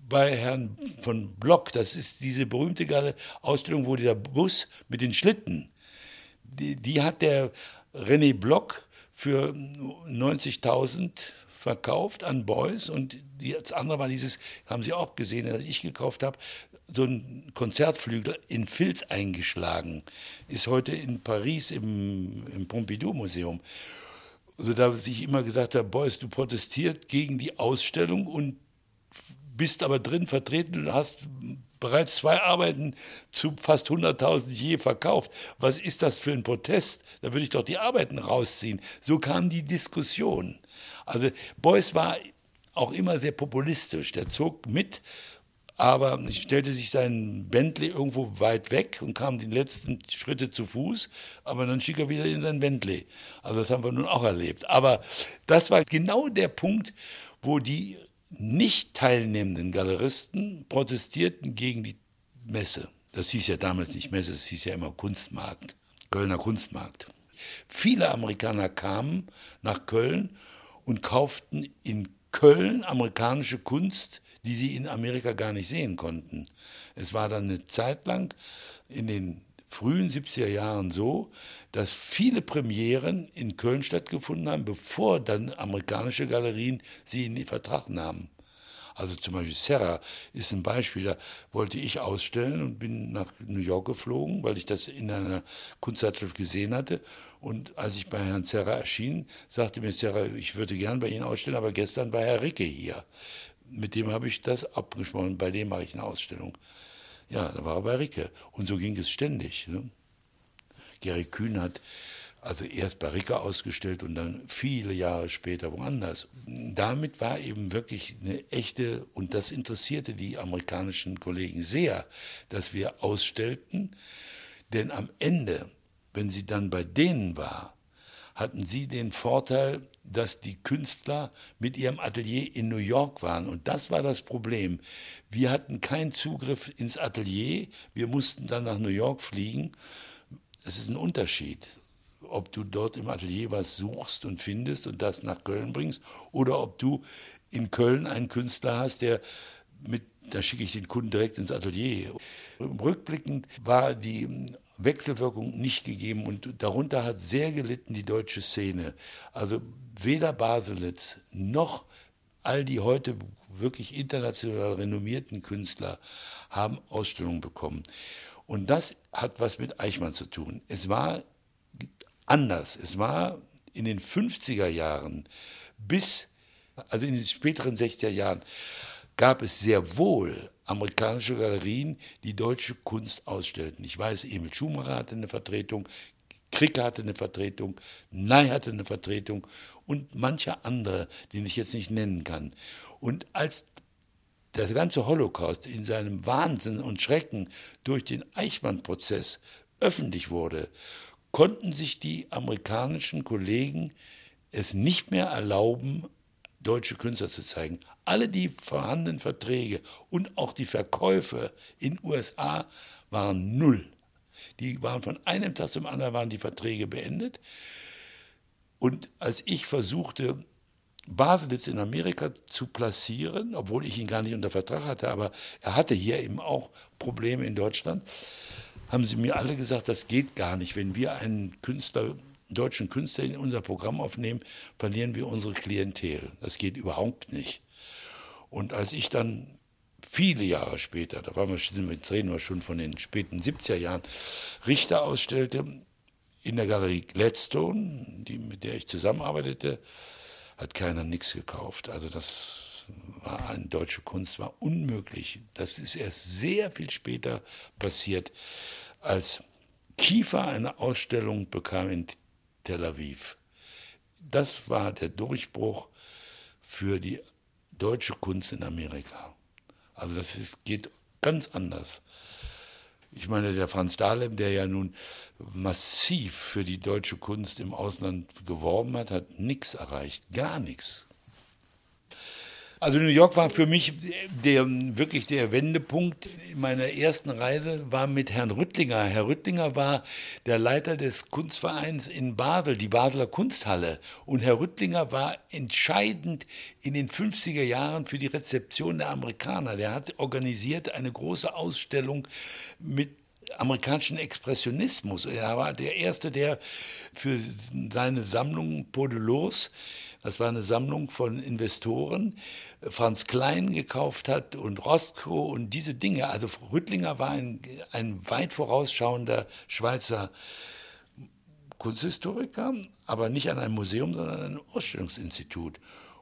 Speaker 1: bei Herrn von Block, das ist diese berühmte Ausstellung, wo dieser Bus mit den Schlitten, die, die hat der René Block für 90.000 verkauft an Beuys und das andere war dieses, haben Sie auch gesehen, das ich gekauft habe, so ein Konzertflügel in Filz eingeschlagen, ist heute in Paris im, im Pompidou-Museum. Also da ich immer gesagt habe, Beuys, du protestierst gegen die Ausstellung und bist aber drin vertreten und hast bereits zwei Arbeiten zu fast 100.000 je verkauft. Was ist das für ein Protest? Da würde ich doch die Arbeiten rausziehen. So kam die Diskussion. Also Beuys war auch immer sehr populistisch. Der zog mit, aber stellte sich seinen Bentley irgendwo weit weg und kam die letzten Schritte zu Fuß, aber dann schick er wieder in sein Bentley. Also das haben wir nun auch erlebt. Aber das war genau der Punkt, wo die nicht teilnehmenden Galeristen protestierten gegen die Messe. Das hieß ja damals nicht Messe, es hieß ja immer Kunstmarkt, Kölner Kunstmarkt. Viele Amerikaner kamen nach Köln und kauften in Köln amerikanische Kunst, die sie in Amerika gar nicht sehen konnten. Es war dann eine Zeit lang in den frühen 70er Jahren so, dass viele Premieren in Köln stattgefunden haben, bevor dann amerikanische Galerien sie in den Vertrag nahmen. Also zum Beispiel Serra ist ein Beispiel, da wollte ich ausstellen und bin nach New York geflogen, weil ich das in einer Kunstzeitschrift gesehen hatte. Und als ich bei Herrn Serra erschien, sagte mir Serra, ich würde gern bei Ihnen ausstellen, aber gestern war Herr Ricke hier. Mit dem habe ich das abgesprochen, bei dem mache ich eine Ausstellung. Ja, da war er bei Ricke. Und so ging es ständig. Ne? Gary Kühn hat Also erst bei Ricker ausgestellt und dann viele Jahre später woanders. Damit war eben wirklich eine echte, und das interessierte die amerikanischen Kollegen sehr, dass wir ausstellten, denn am Ende, wenn sie dann bei denen war, hatten sie den Vorteil, dass die Künstler mit ihrem Atelier in New York waren. Und das war das Problem. Wir hatten keinen Zugriff ins Atelier. Wir mussten dann nach New York fliegen. Es ist ein Unterschied, ob du dort im Atelier was suchst und findest und das nach Köln bringst oder ob du in Köln einen Künstler hast, der mit, da schicke ich den Kunden direkt ins Atelier. Rückblickend war die Wechselwirkung nicht gegeben und darunter hat sehr gelitten die deutsche Szene. Also weder Baselitz noch all die heute wirklich international renommierten Künstler haben Ausstellungen bekommen. Und das hat was mit Eichmann zu tun. Es war anders. Es war in den 50er Jahren bis, also in den späteren 60er Jahren, gab es sehr wohl amerikanische Galerien, die deutsche Kunst ausstellten. Ich weiß, Emil Schumacher hatte eine Vertretung, Kricker hatte eine Vertretung, Ney hatte eine Vertretung und mancher andere, den ich jetzt nicht nennen kann. Und als der ganze Holocaust in seinem Wahnsinn und Schrecken durch den Eichmann-Prozess öffentlich wurde, konnten sich die amerikanischen Kollegen es nicht mehr erlauben, deutsche Künstler zu zeigen. Alle die vorhandenen Verträge und auch die Verkäufe in USA waren null. Die waren von einem Tag zum anderen waren die Verträge beendet. Und als ich versuchte, Baselitz in Amerika zu platzieren, obwohl ich ihn gar nicht unter Vertrag hatte, aber er hatte hier eben auch Probleme in Deutschland, haben sie mir alle gesagt, das geht gar nicht. Wenn wir einen Künstler deutschen Künstler in unser Programm aufnehmen, verlieren wir unsere Klientel. Das geht überhaupt nicht. Und als ich dann viele Jahre später, da waren wir, jetzt reden wir schon von den späten 70er Jahren, Richter ausstellte in der Galerie Gladstone, die, mit der ich zusammenarbeitete, hat keiner nichts gekauft. Also das war eine deutsche Kunst, war unmöglich. Das ist erst sehr viel später passiert, als Kiefer eine Ausstellung bekam in Tel Aviv. Das war der Durchbruch für die deutsche Kunst in Amerika. Also das ist, geht ganz anders. Ich meine, der Franz Dahlem, der ja nun massiv für die deutsche Kunst im Ausland geworben hat, hat nichts erreicht, gar nichts. Also New York war für mich der, wirklich der Wendepunkt meiner ersten Reise, war mit Herrn Rüttlinger. Herr Rüttlinger war der Leiter des Kunstvereins in Basel, die Basler Kunsthalle. Und Herr Rüttlinger war entscheidend in den 50er Jahren für die Rezeption der Amerikaner. Der hat organisiert eine große Ausstellung mit amerikanischen Expressionismus. Er war der Erste, der für seine Sammlung Podelos das war eine Sammlung von Investoren, Franz Klein gekauft hat und Rostko und diese Dinge. Also Rüttlinger war ein, ein weit vorausschauender Schweizer Kunsthistoriker, aber nicht an einem Museum, sondern an einem Ausstellungsinstitut.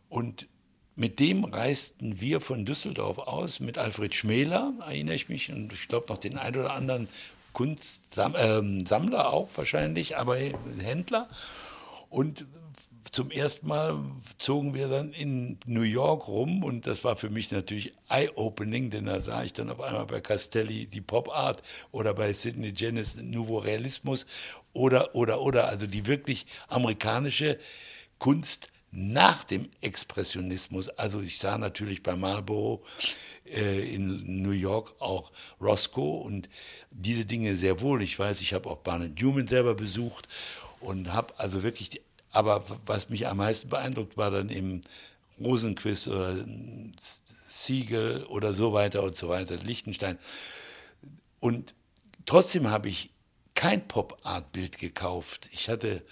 Speaker 1: Und mit dem reisten wir von Düsseldorf aus mit Alfred Schmäler, erinnere ich mich, und ich glaube noch den ein oder anderen Kunstsammler ähm, auch wahrscheinlich, aber Händler. Und zum ersten Mal zogen wir dann in New York rum und das war für mich natürlich eye-opening, denn da sah ich dann auf einmal bei Castelli die Pop Art oder bei Sidney Janis Nouveau Realismus oder, oder, oder, also die wirklich amerikanische Kunst nach dem Expressionismus. Also ich sah natürlich bei Marlboro äh, in New York auch Roscoe und diese Dinge sehr wohl. Ich weiß, ich habe auch Barnett Newman selber besucht und habe also wirklich die aber was mich am meisten beeindruckt, war dann eben Rosenquist oder Siegel oder so weiter und so weiter, Lichtenstein. Und trotzdem habe ich kein Pop-Art-Bild gekauft. Ich hatte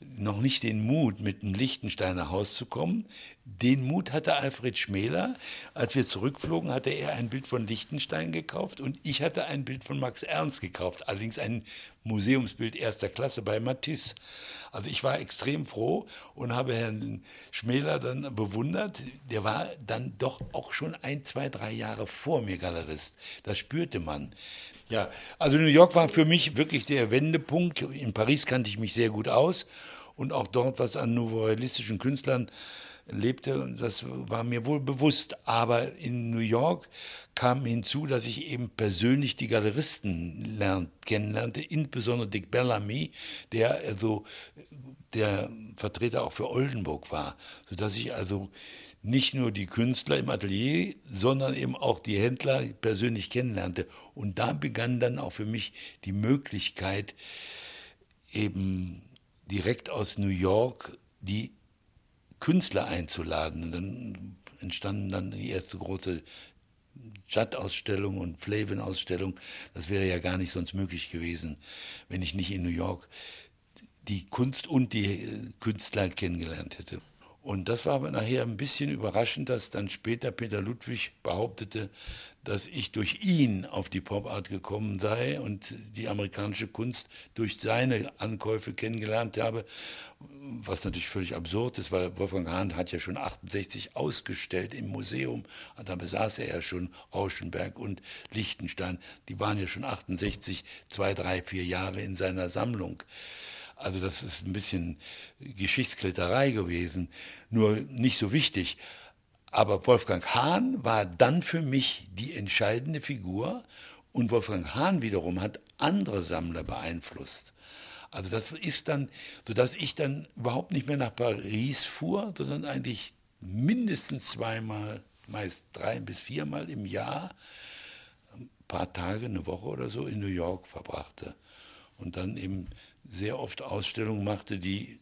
Speaker 1: noch nicht den Mut, mit einem Lichtensteiner Haus zu kommen. Den Mut hatte Alfred Schmäler. Als wir zurückflogen, hatte er ein Bild von Lichtenstein gekauft und ich hatte ein Bild von Max Ernst gekauft. Allerdings ein Museumsbild erster Klasse bei Matisse. Also ich war extrem froh und habe Herrn Schmäler dann bewundert. Der war dann doch auch schon ein, zwei, drei Jahre vor mir Galerist. Das spürte man. Ja, also New York war für mich wirklich der Wendepunkt. In Paris kannte ich mich sehr gut aus und auch dort, was an nouveauistischen Künstlern lebte, das war mir wohl bewusst. Aber in New York kam hinzu, dass ich eben persönlich die Galeristen lernt, kennenlernte, insbesondere Dick Bellamy, der also der Vertreter auch für Oldenburg war, sodass ich also nicht nur die Künstler im Atelier, sondern eben auch die Händler persönlich kennenlernte. Und da begann dann auch für mich die Möglichkeit, eben direkt aus New York die Künstler einzuladen. Und dann entstanden dann die erste große Judd-Ausstellung und Flavin-Ausstellung. Das wäre ja gar nicht sonst möglich gewesen, wenn ich nicht in New York die Kunst und die äh, Künstler kennengelernt hätte. Und das war aber nachher ein bisschen überraschend, dass dann später Peter Ludwig behauptete, dass ich durch ihn auf die Pop-Art gekommen sei und die amerikanische Kunst durch seine Ankäufe kennengelernt habe, was natürlich völlig absurd ist, weil Wolfgang Hahn hat ja schon 68 ausgestellt im Museum, da besaß er ja schon Rauschenberg und Liechtenstein, die waren ja schon 68, zwei, drei, vier Jahre in seiner Sammlung. Also das ist ein bisschen Geschichtsklitterei gewesen, nur nicht so wichtig. Aber Wolfgang Hahn war dann für mich die entscheidende Figur und Wolfgang Hahn wiederum hat andere Sammler beeinflusst. Also das ist dann, sodass ich dann überhaupt nicht mehr nach Paris fuhr, sondern eigentlich mindestens zweimal, meist drei bis viermal im Jahr, ein paar Tage, eine Woche oder so in New York verbrachte. Und dann eben sehr oft Ausstellungen machte, die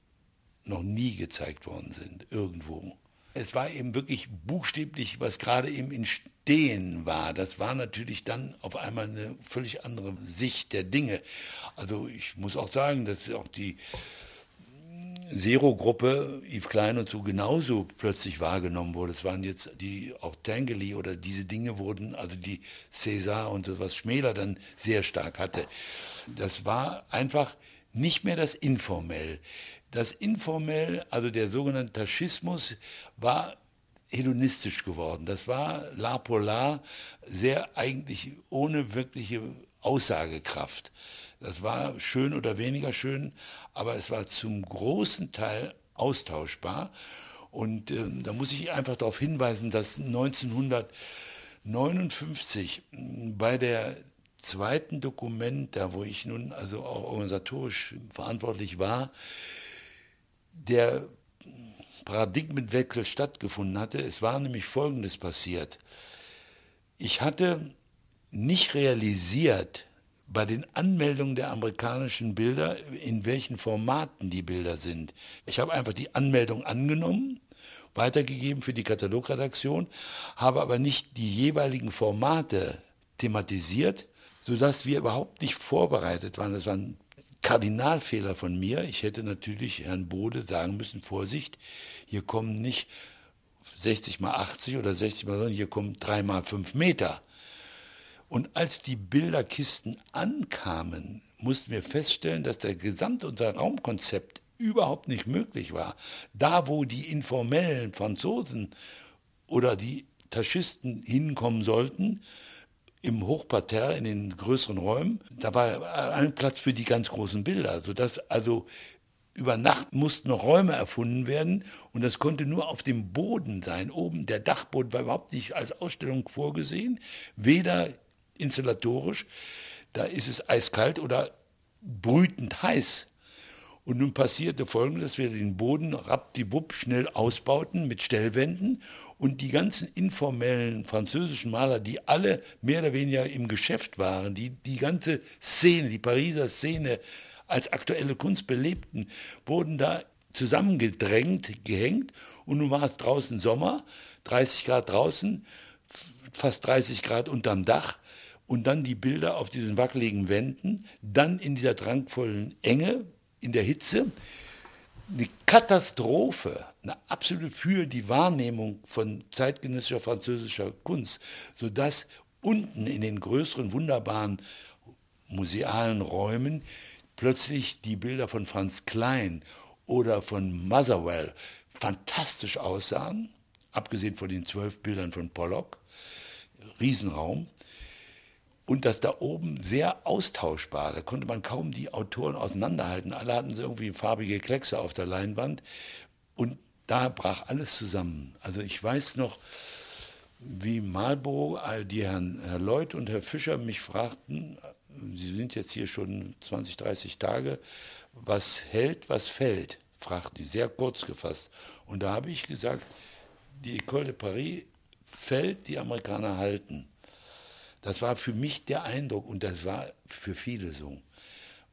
Speaker 1: noch nie gezeigt worden sind, irgendwo. Es war eben wirklich buchstäblich, was gerade im Entstehen war. Das war natürlich dann auf einmal eine völlig andere Sicht der Dinge. Also ich muss auch sagen, dass auch die Zero-Gruppe, Yves Klein und so, genauso plötzlich wahrgenommen wurde. Es waren jetzt die, auch Tangeli oder diese Dinge wurden, also die César und so, was Schmäler dann sehr stark hatte. Das war einfach nicht mehr das Informell. Das Informell, also der sogenannte Taschismus, war hedonistisch geworden. Das war La Polar sehr eigentlich ohne wirkliche Aussagekraft. Das war schön oder weniger schön, aber es war zum großen Teil austauschbar. Und äh, da muss ich einfach darauf hinweisen, dass 1959 bei der zweiten Dokument, da wo ich nun also auch organisatorisch verantwortlich war, der Paradigmenwechsel stattgefunden hatte. Es war nämlich Folgendes passiert. Ich hatte nicht realisiert bei den Anmeldungen der amerikanischen Bilder, in welchen Formaten die Bilder sind. Ich habe einfach die Anmeldung angenommen, weitergegeben für die Katalogredaktion, habe aber nicht die jeweiligen Formate thematisiert sodass wir überhaupt nicht vorbereitet waren. Das war ein Kardinalfehler von mir. Ich hätte natürlich Herrn Bode sagen müssen, Vorsicht, hier kommen nicht 60 mal 80 oder 60 mal, sondern hier kommen 3 mal 5 Meter. Und als die Bilderkisten ankamen, mussten wir feststellen, dass der gesamte unser Raumkonzept überhaupt nicht möglich war. Da, wo die informellen Franzosen oder die Taschisten hinkommen sollten, im Hochparterre, in den größeren Räumen, da war ein Platz für die ganz großen Bilder, sodass also über Nacht mussten Räume erfunden werden und das konnte nur auf dem Boden sein. Oben der Dachboden war überhaupt nicht als Ausstellung vorgesehen, weder installatorisch, da ist es eiskalt oder brütend heiß. Und nun passierte Folgendes, wir den Boden rappdiwupp schnell ausbauten mit Stellwänden und die ganzen informellen französischen Maler, die alle mehr oder weniger im Geschäft waren, die die ganze Szene, die Pariser Szene als aktuelle Kunst belebten, wurden da zusammengedrängt, gehängt. Und nun war es draußen Sommer, 30 Grad draußen, fast 30 Grad unterm Dach. Und dann die Bilder auf diesen wackeligen Wänden, dann in dieser drangvollen Enge, in der Hitze. eine Katastrophe, eine absolute für die Wahrnehmung von zeitgenössischer französischer Kunst, sodass unten in den größeren, wunderbaren musealen Räumen plötzlich die Bilder von Franz Klein oder von Motherwell fantastisch aussahen, abgesehen von den zwölf Bildern von Pollock, Riesenraum. Und das da oben sehr austauschbar. Da konnte man kaum die Autoren auseinanderhalten. Alle hatten so irgendwie farbige Kleckse auf der Leinwand. Und da brach alles zusammen. Also ich weiß noch, wie Marlboro, die Herrn, Herr Lloyd und Herr Fischer mich fragten, Sie sind jetzt hier schon 20, 30 Tage, was hält, was fällt, fragten die, sehr kurz gefasst. Und da habe ich gesagt, die École de Paris fällt, die Amerikaner halten. Das war für mich der Eindruck und das war für viele so.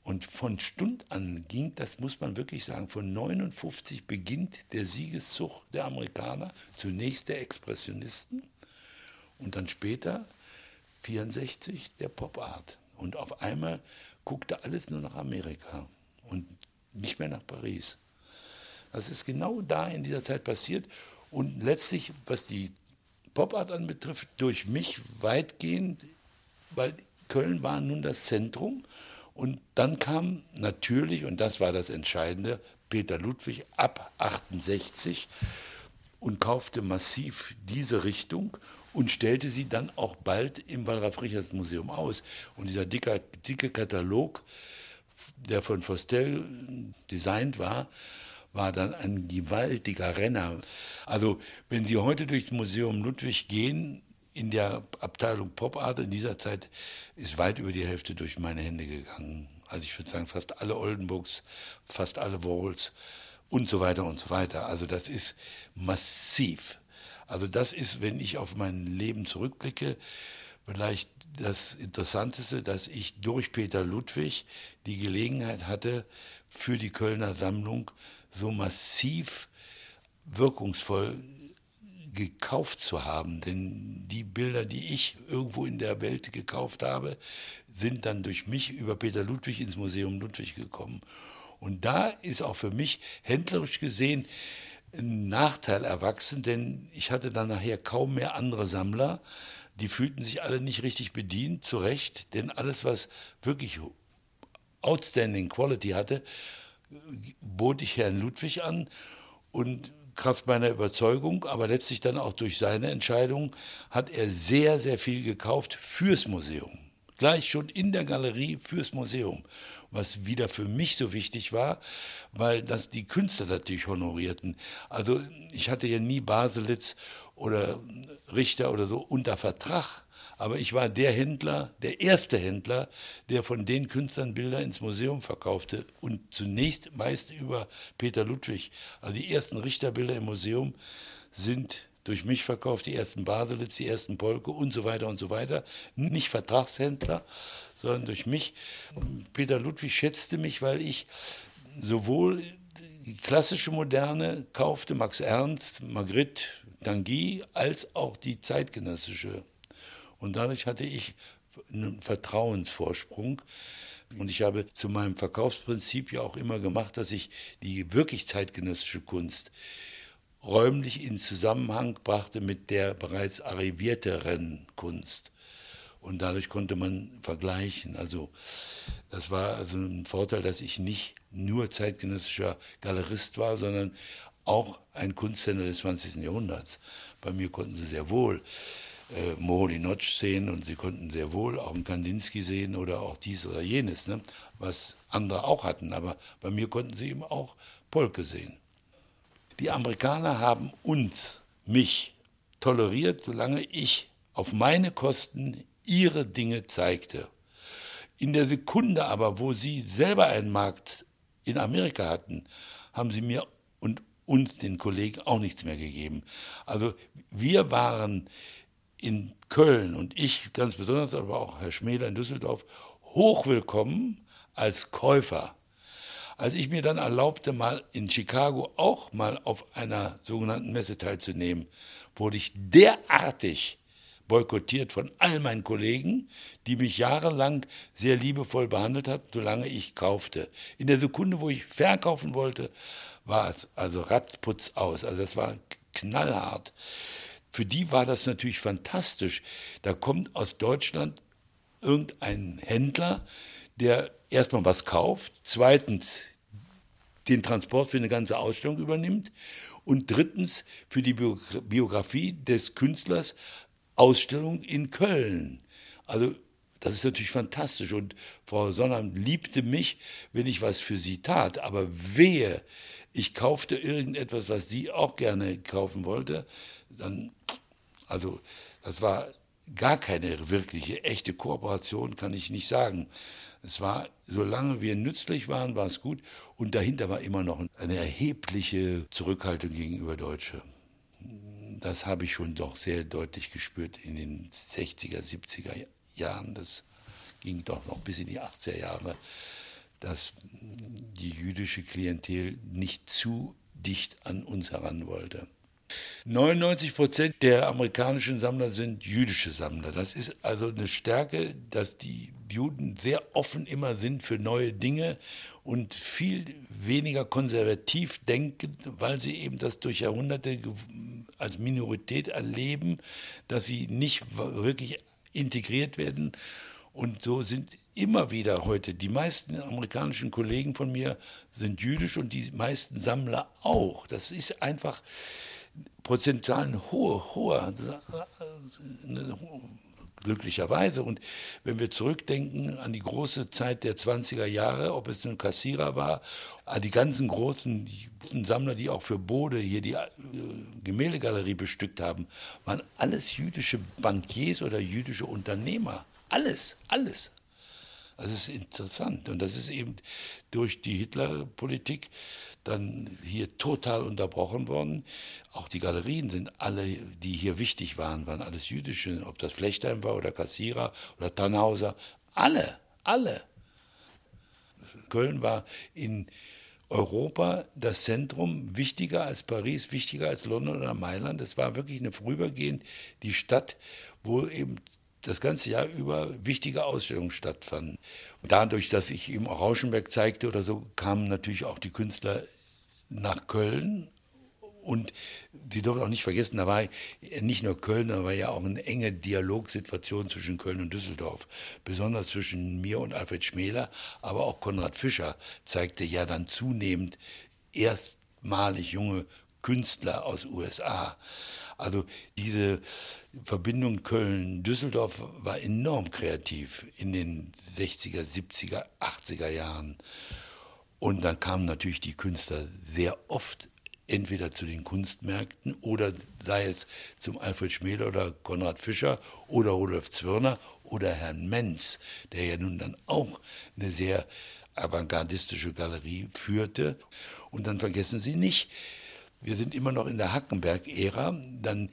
Speaker 1: Und von Stund an ging, das muss man wirklich sagen, von 59 beginnt der Siegeszug der Amerikaner, zunächst der Expressionisten und dann später 64 der Pop Art. Und auf einmal guckte alles nur nach Amerika und nicht mehr nach Paris. Das ist genau da in dieser Zeit passiert und letztlich, was die Popart anbetrifft, durch mich weitgehend, weil Köln war nun das Zentrum. Und dann kam natürlich, und das war das Entscheidende, Peter Ludwig ab 68 und kaufte massiv diese Richtung und stellte sie dann auch bald im Wallraf Richards Museum aus. Und dieser dicke, dicke Katalog, der von Fostel designt war, war dann ein gewaltiger Renner. Also wenn Sie heute durchs Museum Ludwig gehen, in der Abteilung Pop Art in dieser Zeit ist weit über die Hälfte durch meine Hände gegangen. Also ich würde sagen, fast alle Oldenburgs, fast alle Walls und so weiter und so weiter. Also das ist massiv. Also das ist, wenn ich auf mein Leben zurückblicke, vielleicht das Interessanteste, dass ich durch Peter Ludwig die Gelegenheit hatte, für die Kölner Sammlung so massiv wirkungsvoll gekauft zu haben. Denn die Bilder, die ich irgendwo in der Welt gekauft habe, sind dann durch mich über Peter Ludwig ins Museum Ludwig gekommen. Und da ist auch für mich händlerisch gesehen ein Nachteil erwachsen, denn ich hatte dann nachher kaum mehr andere Sammler. Die fühlten sich alle nicht richtig bedient, zu Recht, denn alles, was wirklich outstanding Quality hatte, bot ich Herrn Ludwig an und Kraft meiner Überzeugung, aber letztlich dann auch durch seine Entscheidung, hat er sehr, sehr viel gekauft fürs Museum. Gleich schon in der Galerie fürs Museum was wieder für mich so wichtig war, weil das die Künstler natürlich honorierten. Also ich hatte ja nie Baselitz oder Richter oder so unter Vertrag. Aber ich war der Händler, der erste Händler, der von den Künstlern Bilder ins Museum verkaufte und zunächst meist über Peter Ludwig. Also die ersten Richterbilder im Museum sind durch mich verkauft, die ersten Baselitz, die ersten Polke und so weiter und so weiter. Nicht Vertragshändler, sondern durch mich. Peter Ludwig schätzte mich, weil ich sowohl die klassische Moderne kaufte, Max Ernst, Magritte, Tanguy, als auch die zeitgenössische. Und dadurch hatte ich einen Vertrauensvorsprung. Und ich habe zu meinem Verkaufsprinzip ja auch immer gemacht, dass ich die wirklich zeitgenössische Kunst räumlich in Zusammenhang brachte mit der bereits arrivierteren Kunst. Und dadurch konnte man vergleichen. Also das war also ein Vorteil, dass ich nicht nur zeitgenössischer Galerist war, sondern auch ein Kunsthändler des 20. Jahrhunderts. Bei mir konnten sie sehr wohl äh, Moholy-Nagy sehen und sie konnten sehr wohl auch einen Kandinsky sehen oder auch dies oder jenes, ne? was andere auch hatten. Aber bei mir konnten sie eben auch Polke sehen. Die Amerikaner haben uns, mich, toleriert, solange ich auf meine Kosten ihre Dinge zeigte. In der Sekunde aber, wo sie selber einen Markt in Amerika hatten, haben sie mir und uns, den Kollegen, auch nichts mehr gegeben. Also wir waren in Köln und ich ganz besonders, aber auch Herr Schmäler in Düsseldorf, hochwillkommen als Käufer. Als ich mir dann erlaubte, mal in Chicago auch mal auf einer sogenannten Messe teilzunehmen, wurde ich derartig boykottiert von all meinen Kollegen, die mich jahrelang sehr liebevoll behandelt hatten, solange ich kaufte. In der Sekunde, wo ich verkaufen wollte, war es also ratzputz aus. Also das war knallhart. Für die war das natürlich fantastisch. Da kommt aus Deutschland irgendein Händler, der erstmal was kauft, zweitens den Transport für eine ganze Ausstellung übernimmt und drittens für die Biografie des Künstlers Ausstellung in Köln. Also das ist natürlich fantastisch und Frau Sonnam liebte mich, wenn ich was für sie tat. Aber wehe, ich kaufte irgendetwas, was sie auch gerne kaufen wollte, dann, also das war gar keine wirkliche, echte Kooperation, kann ich nicht sagen. Es war, solange wir nützlich waren, war es gut. Und dahinter war immer noch eine erhebliche Zurückhaltung gegenüber Deutsche. Das habe ich schon doch sehr deutlich gespürt in den 60er, 70er Jahren. Das ging doch noch bis in die 80er Jahre, dass die jüdische Klientel nicht zu dicht an uns heran wollte. 99 Prozent der amerikanischen Sammler sind jüdische Sammler. Das ist also eine Stärke, dass die Juden sehr offen immer sind für neue Dinge und viel weniger konservativ denken, weil sie eben das durch Jahrhunderte als Minorität erleben, dass sie nicht wirklich integriert werden. Und so sind immer wieder heute, die meisten amerikanischen Kollegen von mir sind jüdisch und die meisten Sammler auch. Das ist einfach prozentual ein hoher, hoher, glücklicherweise. Und wenn wir zurückdenken an die große Zeit der 20er Jahre, ob es nun Kassierer war, die ganzen großen Sammler, die auch für Bode hier die äh, Gemäldegalerie bestückt haben, waren alles jüdische Bankiers oder jüdische Unternehmer. Alles, alles. Das ist interessant. Und das ist eben durch die Hitlerpolitik dann hier total unterbrochen worden. Auch die Galerien sind alle, die hier wichtig waren, waren alles jüdische, ob das Flechtheim war oder Kassierer oder Tannhauser. Alle, alle. Köln war in Europa das Zentrum, wichtiger als Paris, wichtiger als London oder Mailand. Es war wirklich eine vorübergehend die Stadt, wo eben das ganze Jahr über wichtige Ausstellungen stattfanden. Und dadurch, dass ich auch Rauschenberg zeigte oder so, kamen natürlich auch die Künstler nach Köln. Und Sie dürfen auch nicht vergessen, da war nicht nur Köln, da war ja auch eine enge Dialogsituation zwischen Köln und Düsseldorf. Besonders zwischen mir und Alfred Schmäler, aber auch Konrad Fischer zeigte ja dann zunehmend erstmalig junge Künstler aus USA. Also diese Verbindung Köln-Düsseldorf war enorm kreativ in den 60er, 70er, 80er Jahren. Und dann kamen natürlich die Künstler sehr oft entweder zu den Kunstmärkten oder sei es zum Alfred Schmäler oder Konrad Fischer oder Rudolf Zwirner oder Herrn Menz, der ja nun dann auch eine sehr avantgardistische Galerie führte. Und dann vergessen Sie nicht, wir sind immer noch in der Hackenberg-Ära, dann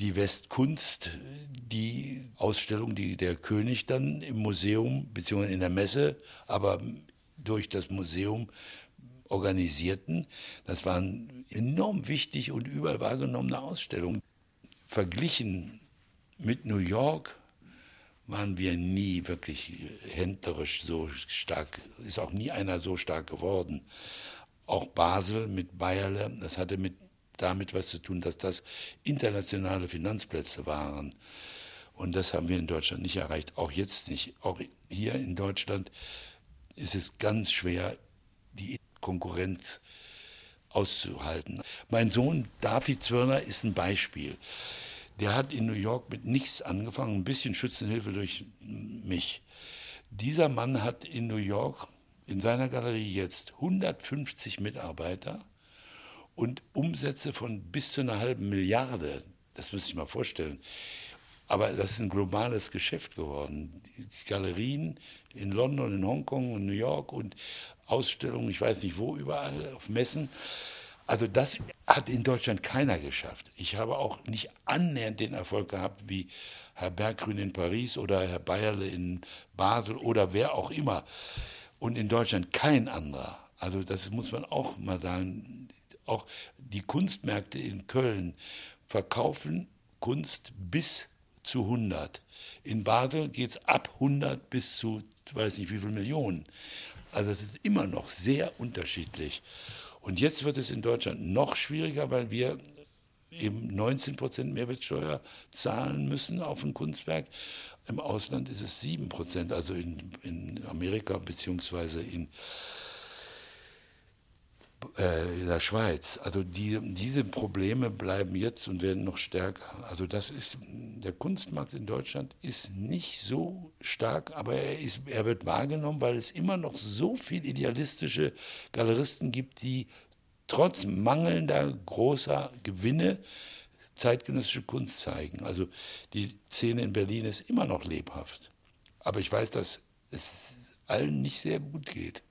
Speaker 1: die Westkunst, die Ausstellung, die der König dann im Museum bzw. in der Messe, aber durch das Museum organisierten. Das waren enorm wichtig und überall wahrgenommene Ausstellungen. Verglichen mit New York waren wir nie wirklich händlerisch so stark, ist auch nie einer so stark geworden. Auch Basel mit Bayerle, das hatte mit, damit was zu tun, dass das internationale Finanzplätze waren. Und das haben wir in Deutschland nicht erreicht, auch jetzt nicht. Auch hier in Deutschland ist es ganz schwer, die Konkurrenz auszuhalten. Mein Sohn David Zwirner ist ein Beispiel. Der hat in New York mit nichts angefangen, ein bisschen Schützenhilfe durch mich. Dieser Mann hat in New York in seiner Galerie jetzt 150 Mitarbeiter und Umsätze von bis zu einer halben Milliarde. Das muss ich mal vorstellen. Aber das ist ein globales Geschäft geworden. Die Galerien in London, in Hongkong und New York und Ausstellungen, ich weiß nicht wo, überall auf Messen. Also das hat in Deutschland keiner geschafft. Ich habe auch nicht annähernd den Erfolg gehabt wie Herr Berggrün in Paris oder Herr Bayerle in Basel oder wer auch immer. Und in Deutschland kein anderer. Also das muss man auch mal sagen. Auch die Kunstmärkte in Köln verkaufen Kunst bis zu 100. In Basel geht es ab 100 bis zu, weiß nicht wie viel Millionen. Also es ist immer noch sehr unterschiedlich. Und jetzt wird es in Deutschland noch schwieriger, weil wir eben 19 Prozent Mehrwertsteuer zahlen müssen auf ein Kunstwerk. Im Ausland ist es 7 Prozent, also in, in Amerika beziehungsweise in, in der Schweiz. Also die, diese Probleme bleiben jetzt und werden noch stärker. Also das ist, der Kunstmarkt in Deutschland ist nicht so stark, aber er, ist, er wird wahrgenommen, weil es immer noch so viele idealistische Galeristen gibt, die trotz mangelnder großer Gewinne zeitgenössische Kunst zeigen. Also die Szene in Berlin ist immer noch lebhaft. Aber ich weiß, dass es allen nicht sehr gut geht.